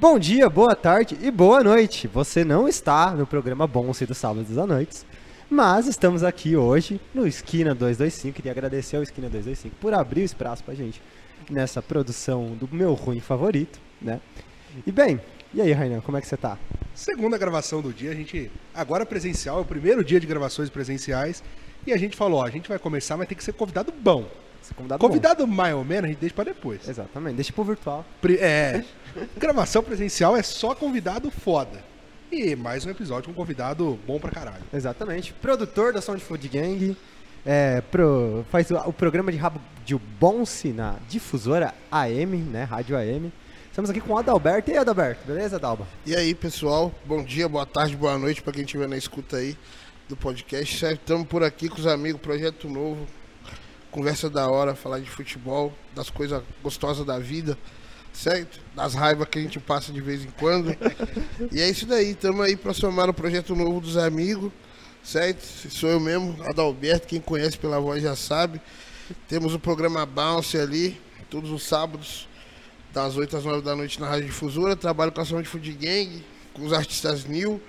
Bom dia, boa tarde e boa noite. Você não está no programa Bonse dos sábados à noite, mas estamos aqui hoje no Esquina 225. Queria agradecer ao Esquina 225 por abrir o espaço pra gente nessa produção do meu ruim favorito, né? E bem, e aí, Rainan, como é que você tá? Segunda gravação do dia, a gente agora presencial, é o primeiro dia de gravações presenciais. E a gente falou, ó, a gente vai começar, mas tem que ser convidado bom. Convidado Convidado mais ou menos, a gente deixa pra depois. Exatamente, deixa pro virtual. Pri- É, gravação presencial é só convidado foda. E mais um episódio com um convidado bom pra caralho. Exatamente. Produtor da Sound Food Gang. é, pro- faz o, o programa de rabo de Bonse na difusora AM, né? Rádio AM. Estamos aqui com o Adalberto. E aí, Adalberto? Beleza, Adalba? E aí, pessoal, bom dia, boa tarde, boa noite pra quem estiver na escuta aí do podcast. Certo? Estamos por aqui com os amigos, projeto novo, conversa da hora, falar de futebol, das coisas gostosas da vida, certo? Das raivas que a gente passa de vez em quando. e é isso daí, estamos aí pra somar o projeto novo dos amigos, certo? Sou eu mesmo, Adalberto, quem conhece pela voz já sabe. Temos o programa Bounce ali, todos os sábados, das 8 às 9 da noite na Rádio Difusora. Trabalho com a Sound Food Gang, com os artistas New,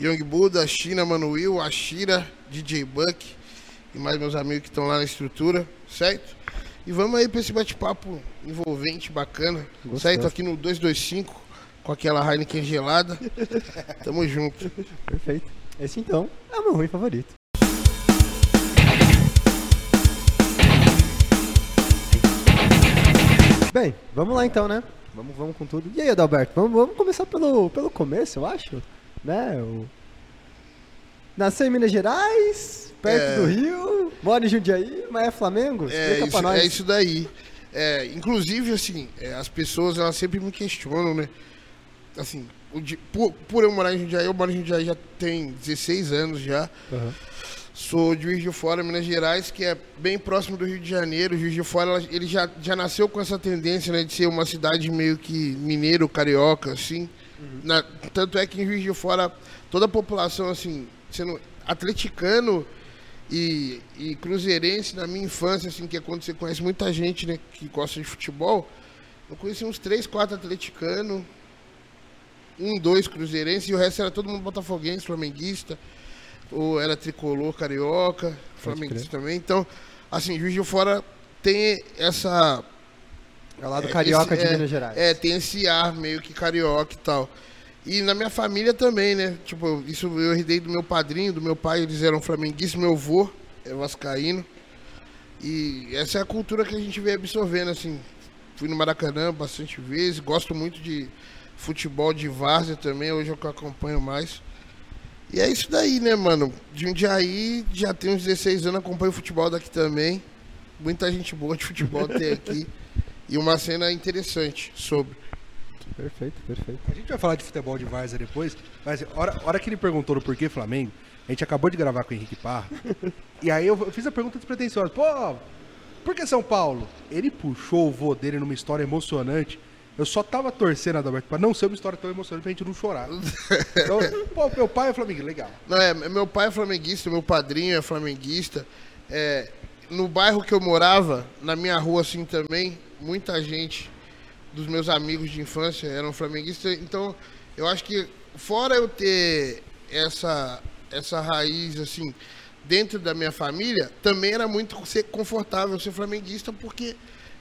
Young Buda, China, Manuel, Ashira, DJ Buck e mais meus amigos que estão lá na estrutura, certo? E vamos aí pra esse bate-papo envolvente, bacana, Gostoso. certo? Aqui no 225, com aquela Heineken gelada. Tamo junto. Perfeito. Esse então é o meu ruim favorito. Bem, vamos lá então, né? Vamos, vamos com tudo. E aí, Adalberto? Vamos, vamos começar pelo, pelo começo, eu acho. Né? O... Nasceu em Minas Gerais, perto É. do Rio, mora em Jundiaí, mas é Flamengo? É Explica isso, nós. é isso daí. É, inclusive, assim, é, as pessoas elas sempre me questionam, né? Assim, por, por eu morar em Jundiaí, eu moro em Jundiaí já tem 16 anos já. Aham. Sou de Juiz de Fora, Minas Gerais, que é bem próximo do Rio de Janeiro. Juiz de Fora, ela- ele já, já nasceu com essa tendência, né, de ser uma cidade meio que mineiro, carioca, assim. Na- tanto é que em Juiz de Fora, toda a população, assim, sendo atleticano e, e cruzeirense, na minha infância, assim, que é quando você conhece muita gente, né, que gosta de futebol, eu conheci uns três, quatro atleticanos, um, dois cruzeirenses, e o resto era todo mundo botafoguense, flamenguista ou era tricolor carioca, flamenguista também. Então, assim, Juiz de Fora tem essa. É lá do Carioca esse- de é, Minas Gerais. É, tem esse ar meio que carioca e tal. E na minha família também, né? Tipo, isso eu herdei do meu padrinho, do meu pai, eles eram flamenguistas, meu avô é vascaíno. E essa é a cultura que a gente vem absorvendo, assim. Fui no Maracanã bastante vezes, gosto muito de futebol de várzea também, hoje é o que eu acompanho mais. E é isso daí, né, mano? De um dia aí, já tem uns 16 anos, acompanho futebol daqui também. Muita gente boa de futebol tem aqui. E uma cena interessante sobre. Perfeito, perfeito. A gente vai falar de futebol de Várzea depois, mas a hora, hora que ele perguntou no porquê Flamengo, a gente acabou de gravar com o Henrique Parra, e aí eu, fiz a pergunta despretensiosa, pô, por que São Paulo? Ele puxou o vô dele numa história emocionante, eu só tava torcendo, Adalberto, pra não ser uma história tão emocionante pra gente não chorar. Então, pô, meu pai é Flamengo, legal. Não, é, meu pai é flamenguista, meu padrinho é flamenguista. É, no bairro que eu morava, na minha rua assim também, muita gente dos meus amigos de infância eram flamenguistas. Então, eu acho que fora eu ter essa essa raiz assim dentro da minha família, também era muito ser confortável ser flamenguista porque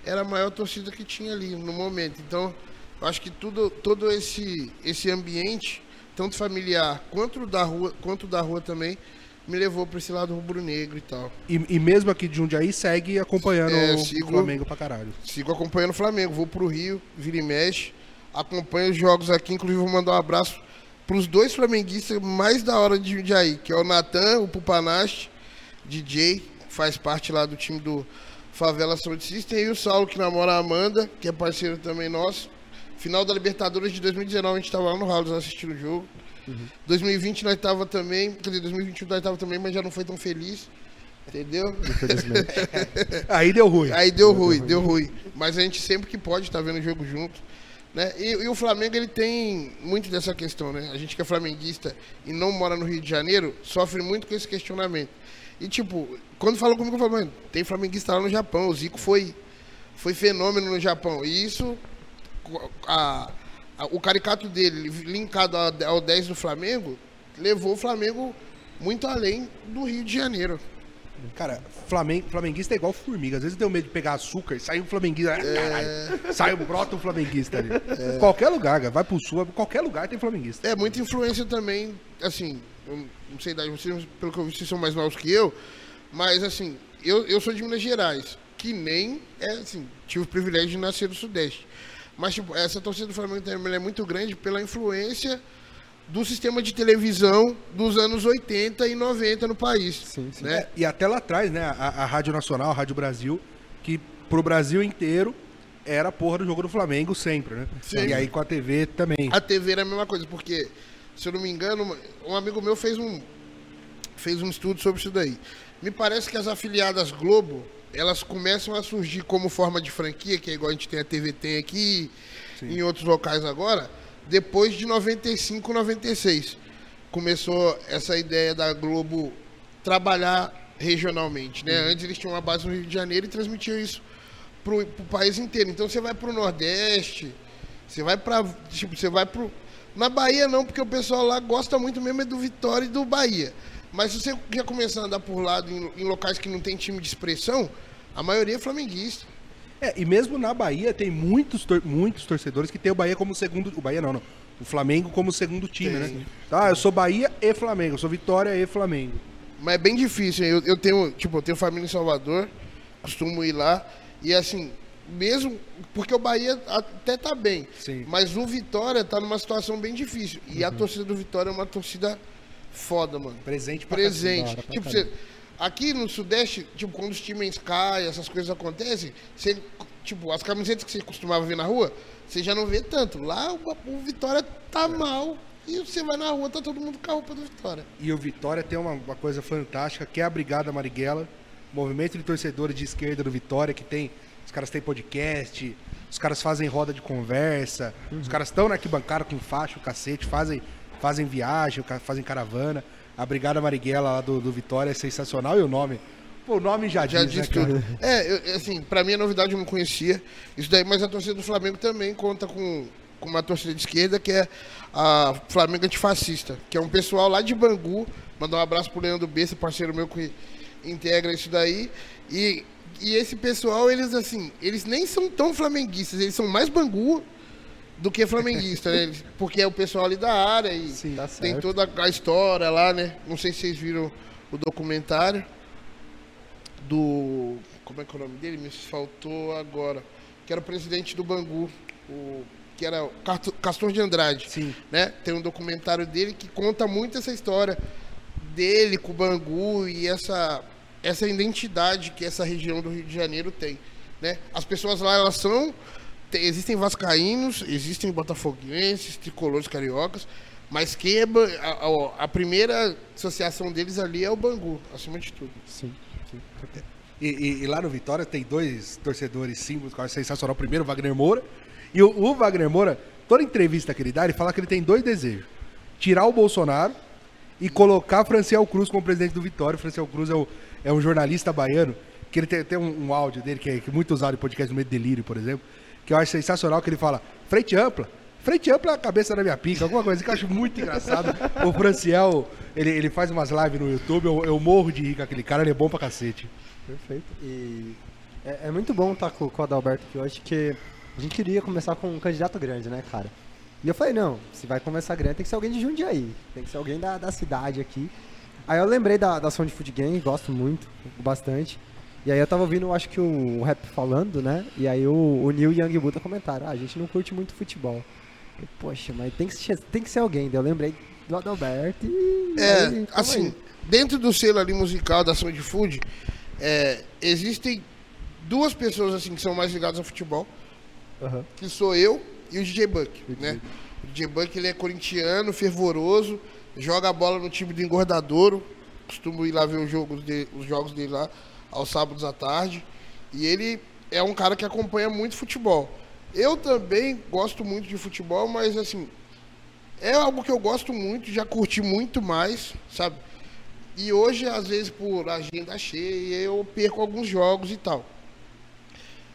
era a maior torcida que tinha ali no momento. Então, eu acho que tudo todo esse esse ambiente tanto familiar quanto da rua, quanto da rua também, me levou para esse lado rubro-negro e tal. E, e mesmo aqui de Jundiaí, segue acompanhando É, o sigo- Flamengo pra caralho. Sigo acompanhando o Flamengo, vou pro Rio, vira e mexe, acompanho os jogos aqui, inclusive vou mandar um abraço pros dois flamenguistas mais da hora de Jundiaí, que é o Natan, o Pupanache, DJ, faz parte lá do time do Favela Sound System, e o Saulo, que namora a Amanda, que é parceiro também nosso. Final da Libertadores de 2019, a gente tava lá no Halles assistindo o jogo. 2020 nós tava também, quer dizer, 2021 nós tava também, mas já não foi tão feliz. Entendeu? Infelizmente. Aí deu ruim. Aí deu ruim, deu ruim. Mas a gente sempre que pode tá vendo o jogo junto. Né? E, e o Flamengo ele tem muito dessa questão, né? A gente que é flamenguista e não mora no Rio de Janeiro sofre muito com esse questionamento. E tipo, quando falou comigo, eu falei, mano, tem flamenguista lá no Japão. O Zico foi, foi fenômeno no Japão. E isso, a- o caricato dele, linkado ao ao 10 do Flamengo, levou o Flamengo muito além do Rio de Janeiro. Cara, Flamen- flamenguista é igual formiga. Às vezes deu medo de pegar açúcar e sai um flamenguista. É. Sai, brota um flamenguista ali. Qualquer lugar, cara. vai pro sul, qualquer lugar tem flamenguista. É, muita influência também, assim, não sei idade, vocês, pelo que eu vi, vocês são mais novos que eu, mas assim, eu, eu sou de Minas Gerais, que nem, é assim, tive o privilégio de nascer no Sudeste. Mas, tipo, essa torcida do Flamengo também é muito grande pela influência do sistema de televisão dos anos 80 e 90 no país. Sim, sim. Né? E até lá atrás, né? A, a Rádio Nacional, a Rádio Brasil, que pro Brasil inteiro era a porra do jogo do Flamengo sempre, né? Sim. E aí com a TV também. A TV era a mesma coisa, porque, se eu não me engano, um amigo meu fez um, fez um estudo sobre isso daí. Me parece que as afiliadas Globo, elas começam a surgir como forma de franquia, que é igual a gente tem a TV tem aqui, em outros locais agora, depois de 95, 96. Começou essa ideia da Globo trabalhar regionalmente, né? Antes eles tinham uma base no Rio de Janeiro e transmitiam isso pro, pro país inteiro. Então você vai pro Nordeste, você vai pra. Tipo, você vai pro. Na Bahia não, porque o pessoal lá gosta muito mesmo é do Vitória e do Bahia. Mas se você já começar a andar por lá em, em locais que não tem time de expressão, a maioria é flamenguista. É, e mesmo na Bahia tem muitos, tor- muitos torcedores que tem o Bahia como segundo. O Bahia não, não. O Flamengo como segundo time, Tem. né? Ah, eu sou Bahia e Flamengo, eu sou Vitória e Flamengo. Mas é bem difícil. Eu, eu tenho, tipo, eu tenho família em Salvador, costumo ir lá. E assim, mesmo. Porque o Bahia até tá bem. Sim. Mas o Vitória tá numa situação bem difícil. E a torcida do Vitória é uma torcida foda, mano. Presente pra Presente. Pra Tipo, você, aqui no Sudeste, tipo, quando os times caem, essas coisas acontecem, você, tipo, as camisetas que você costumava ver na rua, você já não vê tanto. Lá o, o Vitória tá mal. E você vai na rua, tá todo mundo com a roupa do Vitória. E o Vitória tem uma, uma coisa fantástica, que é a Brigada Marighella, movimento de torcedores de esquerda do Vitória, que tem. Os caras têm podcast, os caras fazem roda de conversa, os caras estão na arquibancada com faixa, o cacete, fazem, fazem viagem, fazem caravana. A Brigada Marighella lá do, do Vitória é sensacional e o nome. Pô, o nome já, Já diz, né, disse cara? tudo. É, eu- assim, pra mim a novidade eu não conhecia. Isso daí, mas a torcida do Flamengo também conta com, com uma torcida de esquerda que é a Flamengo Antifascista, que é um pessoal lá de Bangu. Mandar um abraço pro Leandro Bessa, parceiro meu que integra isso daí. E, e esse pessoal, eles assim, eles nem são tão flamenguistas, eles são mais Bangu do que flamenguista, né? Porque é o pessoal ali da área e Sim, tá tem toda a história lá, né? Não sei se vocês viram o documentário do. Como é que é o nome dele? Me faltou agora. Que era o presidente do Bangu. O, que era o Castor de Andrade. Sim. Né? Tem um documentário dele que conta muito essa história dele com o Bangu e essa, essa identidade que essa região do Rio de Janeiro tem. Né? As pessoas lá, elas são. Tem- existem vascaínos, existem botafoguenses, tricolores cariocas, mas quem é, a, a- a primeira associação deles ali é o Bangu, acima de tudo. Sim, sim. E, e- e lá no Vitória tem dois torcedores símbolos que eu acho sensacional. Primeiro, o Wagner Moura. E o, o Wagner Moura, toda entrevista que ele dá, ele fala que ele tem dois desejos: tirar o Bolsonaro e colocar Franciel Cruz como presidente do Vitória. O Franciel Cruz é, o- é um jornalista baiano, que ele tem, tem um, um áudio dele que é, que é muito usado em podcast no meio delírio, por exemplo, que eu acho sensacional, que ele fala: frente ampla. Frente ampla é a cabeça da minha pica, alguma coisa que eu acho muito engraçado. O Franciel, ele, ele faz umas lives no YouTube, eu, eu morro de rir com aquele cara, ele é bom pra cacete. Perfeito. E é, é muito bom estar com, com o Adalberto aqui hoje, porque a gente queria começar com um candidato grande, né, cara? E eu falei, não, se vai começar grande, tem que ser alguém de Jundiaí, tem que ser alguém da, da cidade aqui. Aí eu lembrei da, da Sound Food Gang, gosto muito, bastante. E aí eu tava ouvindo, acho que o, rap falando, né? E aí o, o Neil e Young Buddha comentaram, ah, a gente não curte muito futebol. Eu, Poxa, mas tem que, ser- tem que ser alguém. Daí eu lembrei do Adalberto e... É, aí, assim, aí. dentro do selo ali musical da Sound Food, é, existem duas pessoas assim que são mais ligadas ao futebol, Aham. que sou eu e o DJ Buck, O DJ né? O DJ Buck, ele é corintiano, fervoroso, joga a bola no time do Engordadouro, costumo ir lá ver os jogos, de, os jogos dele lá, aos sábados à tarde, e ele é um cara que acompanha muito futebol. Eu também gosto muito de futebol, mas assim, é algo que eu gosto muito, já curti muito mais, sabe? E hoje, às vezes, por agenda cheia, eu perco alguns jogos e tal.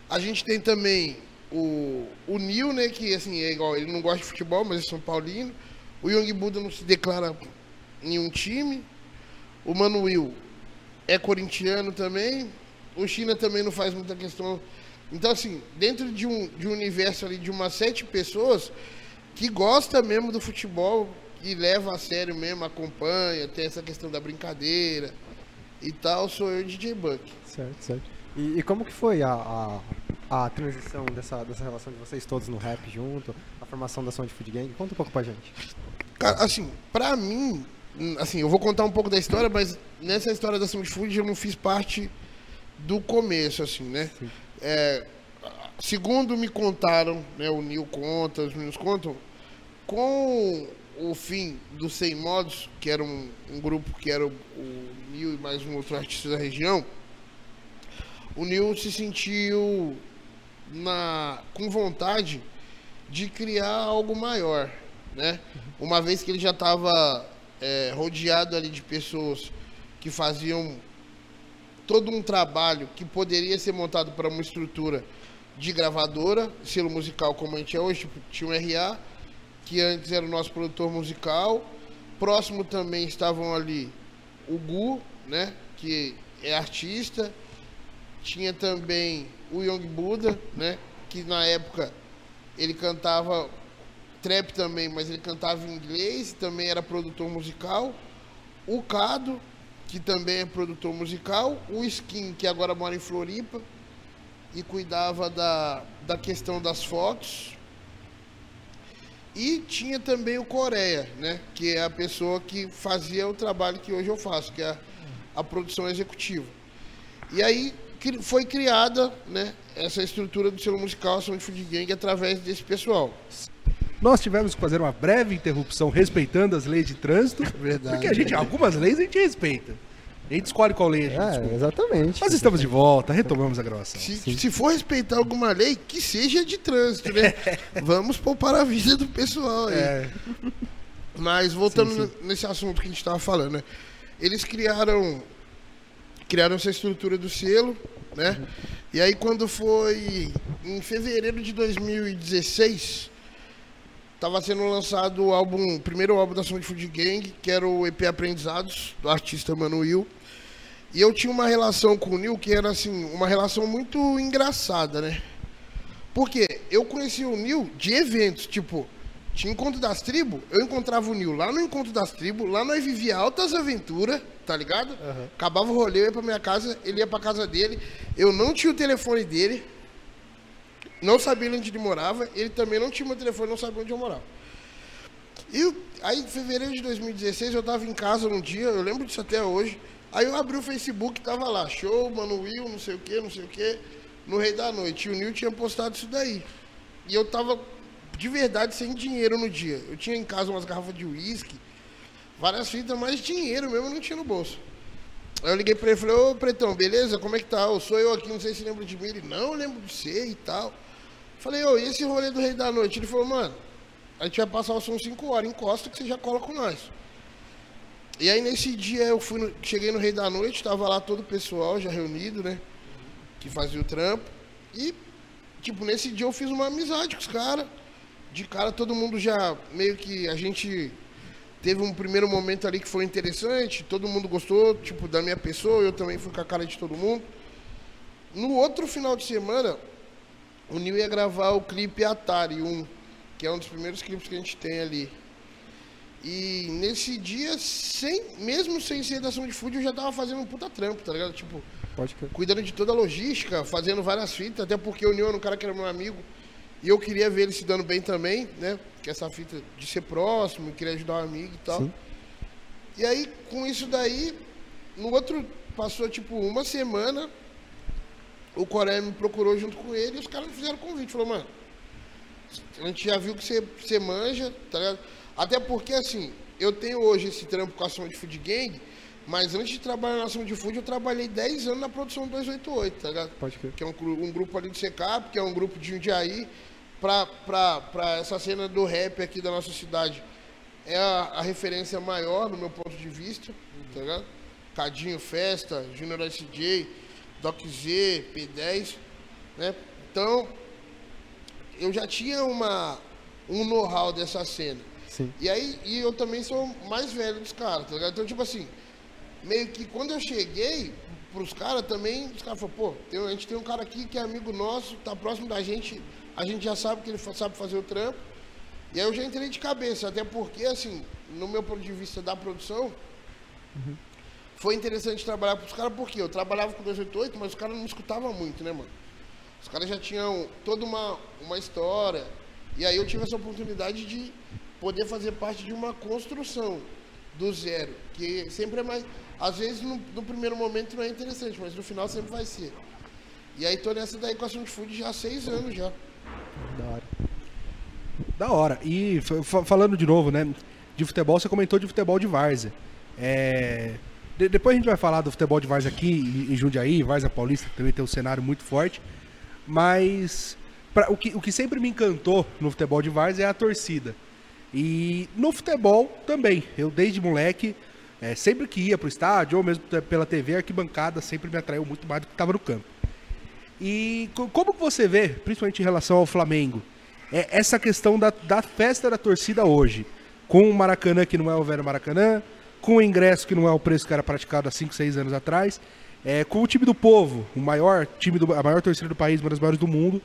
A gente tem também o, o Nil, né, que assim, é igual, ele não gosta de futebol, mas é São Paulino. O Young Buda não se declara em time. O Manuel é corintiano também. O China também não faz muita questão. Então, assim, dentro de um, de um universo ali de umas sete pessoas que gosta mesmo do futebol, que leva a sério mesmo, acompanha, tem essa questão da brincadeira e tal, sou eu, DJ Buck. Certo, certo. E, e como que foi a, a, a transição dessa, dessa relação de vocês todos no rap junto, a formação da Sound Food Gang? Conta um pouco pra gente. Cara, assim, pra mim, assim, eu vou contar um pouco da história, mas nessa história da Sound Food eu não fiz parte do começo, assim, né? É, segundo me contaram, né, o Nil conta, os meninos contam, com o fim do Sem Modos, que era um, um grupo que era o, o Nil e mais um outro artista da região, o Nil se sentiu na, com vontade de criar algo maior, né? Uma vez que ele já estava é, rodeado ali de pessoas que faziam todo um trabalho que poderia ser montado para uma estrutura de gravadora, selo musical como a gente é hoje, tipo, tinha um RA, que antes era o nosso produtor musical. Próximo também estavam ali o Gu, né, que é artista. Tinha também o Young Buda, né, que na época ele cantava trap também, mas ele cantava em inglês, também era produtor musical. O Cado, que também é produtor musical. O Skin, que agora mora em Floripa e cuidava da, da questão das fotos. E tinha também o Coreia, né? Que é a pessoa que fazia o trabalho que hoje eu faço, que é a, a produção executiva. E aí foi criada né, essa estrutura do selo musical Ação de Food Gang através desse pessoal. Nós tivemos que fazer uma breve interrupção respeitando as leis de trânsito. Verdade. Porque a gente, algumas leis a gente respeita. A gente escolhe qual lei a gente É, exatamente. Mas estamos de volta, retomamos a gravação. Se, se for respeitar alguma lei, que seja de trânsito, né? Vamos poupar a vida do pessoal aí. É, Mas voltando Sim, n- nesse assunto que a gente estava falando, né? Eles criaram criaram essa estrutura do selo, né? E aí quando foi em fevereiro de 2016, estava sendo lançado o álbum, o primeiro álbum da Sound Food Gang, que era o EP Aprendizados do artista Manuel. E eu tinha uma relação com o Nil que era assim, uma relação muito engraçada, né? Porque eu conheci o Nil de eventos, tipo, tinha encontro das tribos, eu encontrava o Nil lá no encontro das tribos, lá nós vivia altas aventuras, tá ligado? Acabava o rolê, eu ia pra minha casa, ele ia pra casa dele, eu não tinha o telefone dele, não sabia onde ele morava, ele também não tinha meu telefone, não sabia onde eu morava. E aí, em fevereiro de 2016, eu tava em casa um dia, eu lembro disso até hoje. Aí eu abri o Facebook, tava lá, show, Mano Will, não sei o que, não sei o que, no Rei da Noite. E o Nil tinha postado isso daí. E eu tava, de verdade, sem dinheiro no dia. Eu tinha em casa umas garrafas de uísque, várias fitas, mas dinheiro mesmo eu não tinha no bolso. Aí eu liguei pra ele e falei, ô Pretão, beleza? Como é que tá? Eu sou eu aqui, não sei se lembra de mim. Ele, não, eu lembro de você e tal. Falei, ô, e esse rolê do Rei da Noite? Ele falou, mano, a gente vai passar o som 5 horas, encosta que você já cola com nós. E aí nesse dia eu fui no- cheguei no Rei da Noite, tava lá todo o pessoal já reunido, né? Que fazia o trampo. E, tipo, nesse dia eu fiz uma amizade com os caras. De cara todo mundo já meio que a gente teve um primeiro momento ali que foi interessante, todo mundo gostou, tipo, da minha pessoa, eu também fui com a cara de todo mundo. No outro final de semana, o Nil ia gravar o clipe Atari 1, que é um dos primeiros clipes que a gente tem ali. E nesse dia, sem, mesmo sem ser da de food, eu já tava fazendo um puta trampo, tá ligado? Tipo, cuidando de toda a logística, fazendo várias fitas, até porque o Nil era um cara que era meu amigo. E eu queria ver ele se dando bem também, né? Que essa fita de ser próximo, queria ajudar um amigo e tal. Sim. E aí, com isso daí, no outro, passou tipo uma semana, o Coreia me procurou junto com ele e os caras me fizeram convite. Falou, mano, a gente já viu que você, você manja, tá ligado? Até porque, assim, eu tenho hoje esse trampo com a ação de food gang, mas antes de trabalhar na ação de food, eu trabalhei 10 anos na produção 288, tá ligado? Pode crer. que é um, um grupo ali do Secap, que é um grupo de Jundiaí, pra, pra, pra essa cena do rap aqui da nossa cidade. É a, a referência maior, no meu ponto de vista, tá ligado? Cadinho Festa, Junior SJ, Doc Z, P10, né? Então, eu já tinha uma, um know-how dessa cena. Sim. E aí, e eu também sou mais velho dos caras, tá ligado? Então, tipo assim, meio que quando eu cheguei pros caras também, os caras falaram, pô, tem- a gente tem um cara aqui que é amigo nosso, tá próximo da gente, a gente já sabe que ele sabe fazer o trampo. E aí eu já entrei de cabeça, até porque, assim, no meu ponto de vista da produção, foi interessante trabalhar com os caras, porque eu trabalhava com 288, mas os caras não escutavam muito, né, mano? Os caras já tinham toda uma, uma história. E aí eu tive essa oportunidade de poder fazer parte de uma construção do zero. Que sempre é mais. Às vezes no, no primeiro momento não é interessante, mas no final sempre vai ser. E aí tô nessa da equação de food já há seis anos já. Da hora. Da hora. E fa- fa- falando de novo, né? De futebol, você comentou de futebol de várzea. É, de- depois a gente vai falar do futebol de várzea aqui em, em Jundiaí, Várzea Paulista, que também tem um cenário muito forte. Mas pra- o, que, o que sempre me encantou no futebol de várzea é a torcida. E no futebol também. Eu, desde moleque, é, sempre que ia pro estádio, ou mesmo pela TV, a arquibancada sempre me atraiu muito mais do que estava no campo. E co- como você vê, principalmente em relação ao Flamengo, é essa questão da, da festa da torcida hoje? Com o Maracanã, que não é o velho Maracanã, com o ingresso, que não é o preço que era praticado há 5, 6 anos atrás, é, com o time do povo, o maior time, do, a maior torcida do país, uma das maiores do mundo,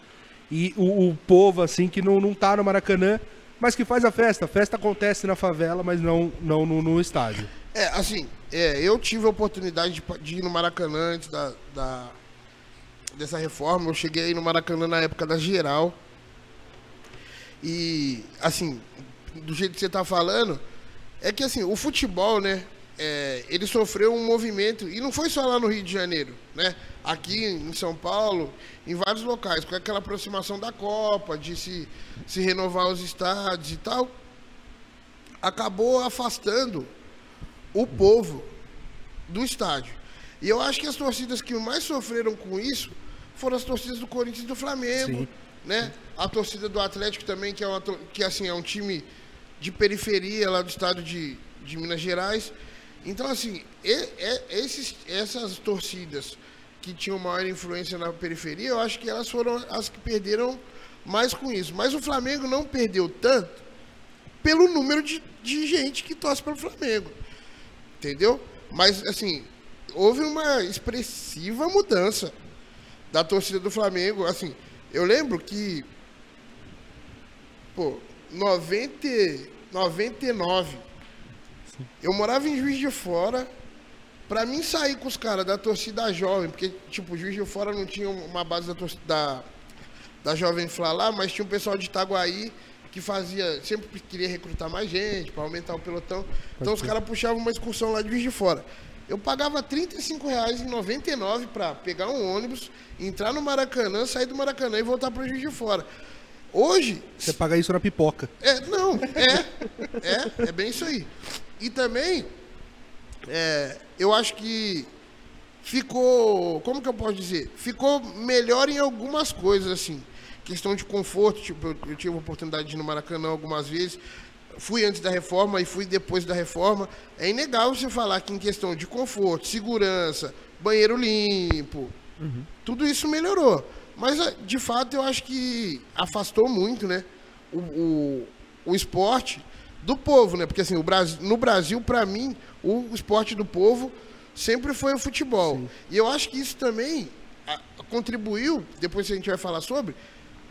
e o, o povo, assim, que não, não tá no Maracanã, mas que faz a festa. A festa acontece na favela, mas não, não no, no estádio. É, assim, é, eu tive a oportunidade de, de ir no Maracanã antes da, da- dessa reforma. Eu cheguei aí no Maracanã na época da geral. E, assim, do jeito que você tá falando, é que assim, o futebol, né? é, ele sofreu um movimento, e não foi só lá no Rio de Janeiro, né? Aqui em São Paulo, em vários locais, com aquela aproximação da Copa, de se, se renovar os estádios e tal, acabou afastando o povo do estádio. E eu acho que as torcidas que mais sofreram com isso foram as torcidas do Corinthians e do Flamengo, Sim. né? A torcida do Atlético também, que é uma que assim é um time de periferia lá do estado de, de Minas Gerais. Então assim, e- e- esses, essas torcidas que tinham maior influência na periferia, eu acho que elas foram as que perderam mais com isso. Mas o Flamengo não perdeu tanto pelo número de, de gente que torce pelo Flamengo. Entendeu? Mas, assim, houve uma expressiva mudança da torcida do Flamengo. Assim, eu lembro que, pô, 90, 99, eu morava em Juiz de Fora. Pra mim sair com os caras da torcida jovem, porque, tipo, Juiz de Fora não tinha uma base da torcida da, da Jovem Flá lá, mas tinha um pessoal de Itaguaí que fazia, sempre queria recrutar mais gente, para aumentar o pelotão. Então os caras puxavam uma excursão lá de Juiz de Fora. Eu pagava 35 reais em 99 para pegar um ônibus, entrar no Maracanã, sair do Maracanã e voltar para Juiz de Fora. Hoje, Você paga isso na pipoca. é, não, é, é, é bem isso aí. E também, é, eu acho que ficou, como que eu posso dizer? Ficou melhor em algumas coisas, assim. Questão de conforto, tipo, eu, eu tive a oportunidade de ir no Maracanã algumas vezes. Fui antes da reforma e fui depois da reforma. É inegável você falar que em questão de conforto, segurança, banheiro limpo, tudo isso melhorou. Mas, ah, de fato, eu acho que afastou muito, né? O, o, o esporte do povo, né? Porque, assim, o Brasil, no Brasil, para mim, o esporte do povo sempre foi o futebol. E eu acho que isso também contribuiu, depois a gente vai falar sobre,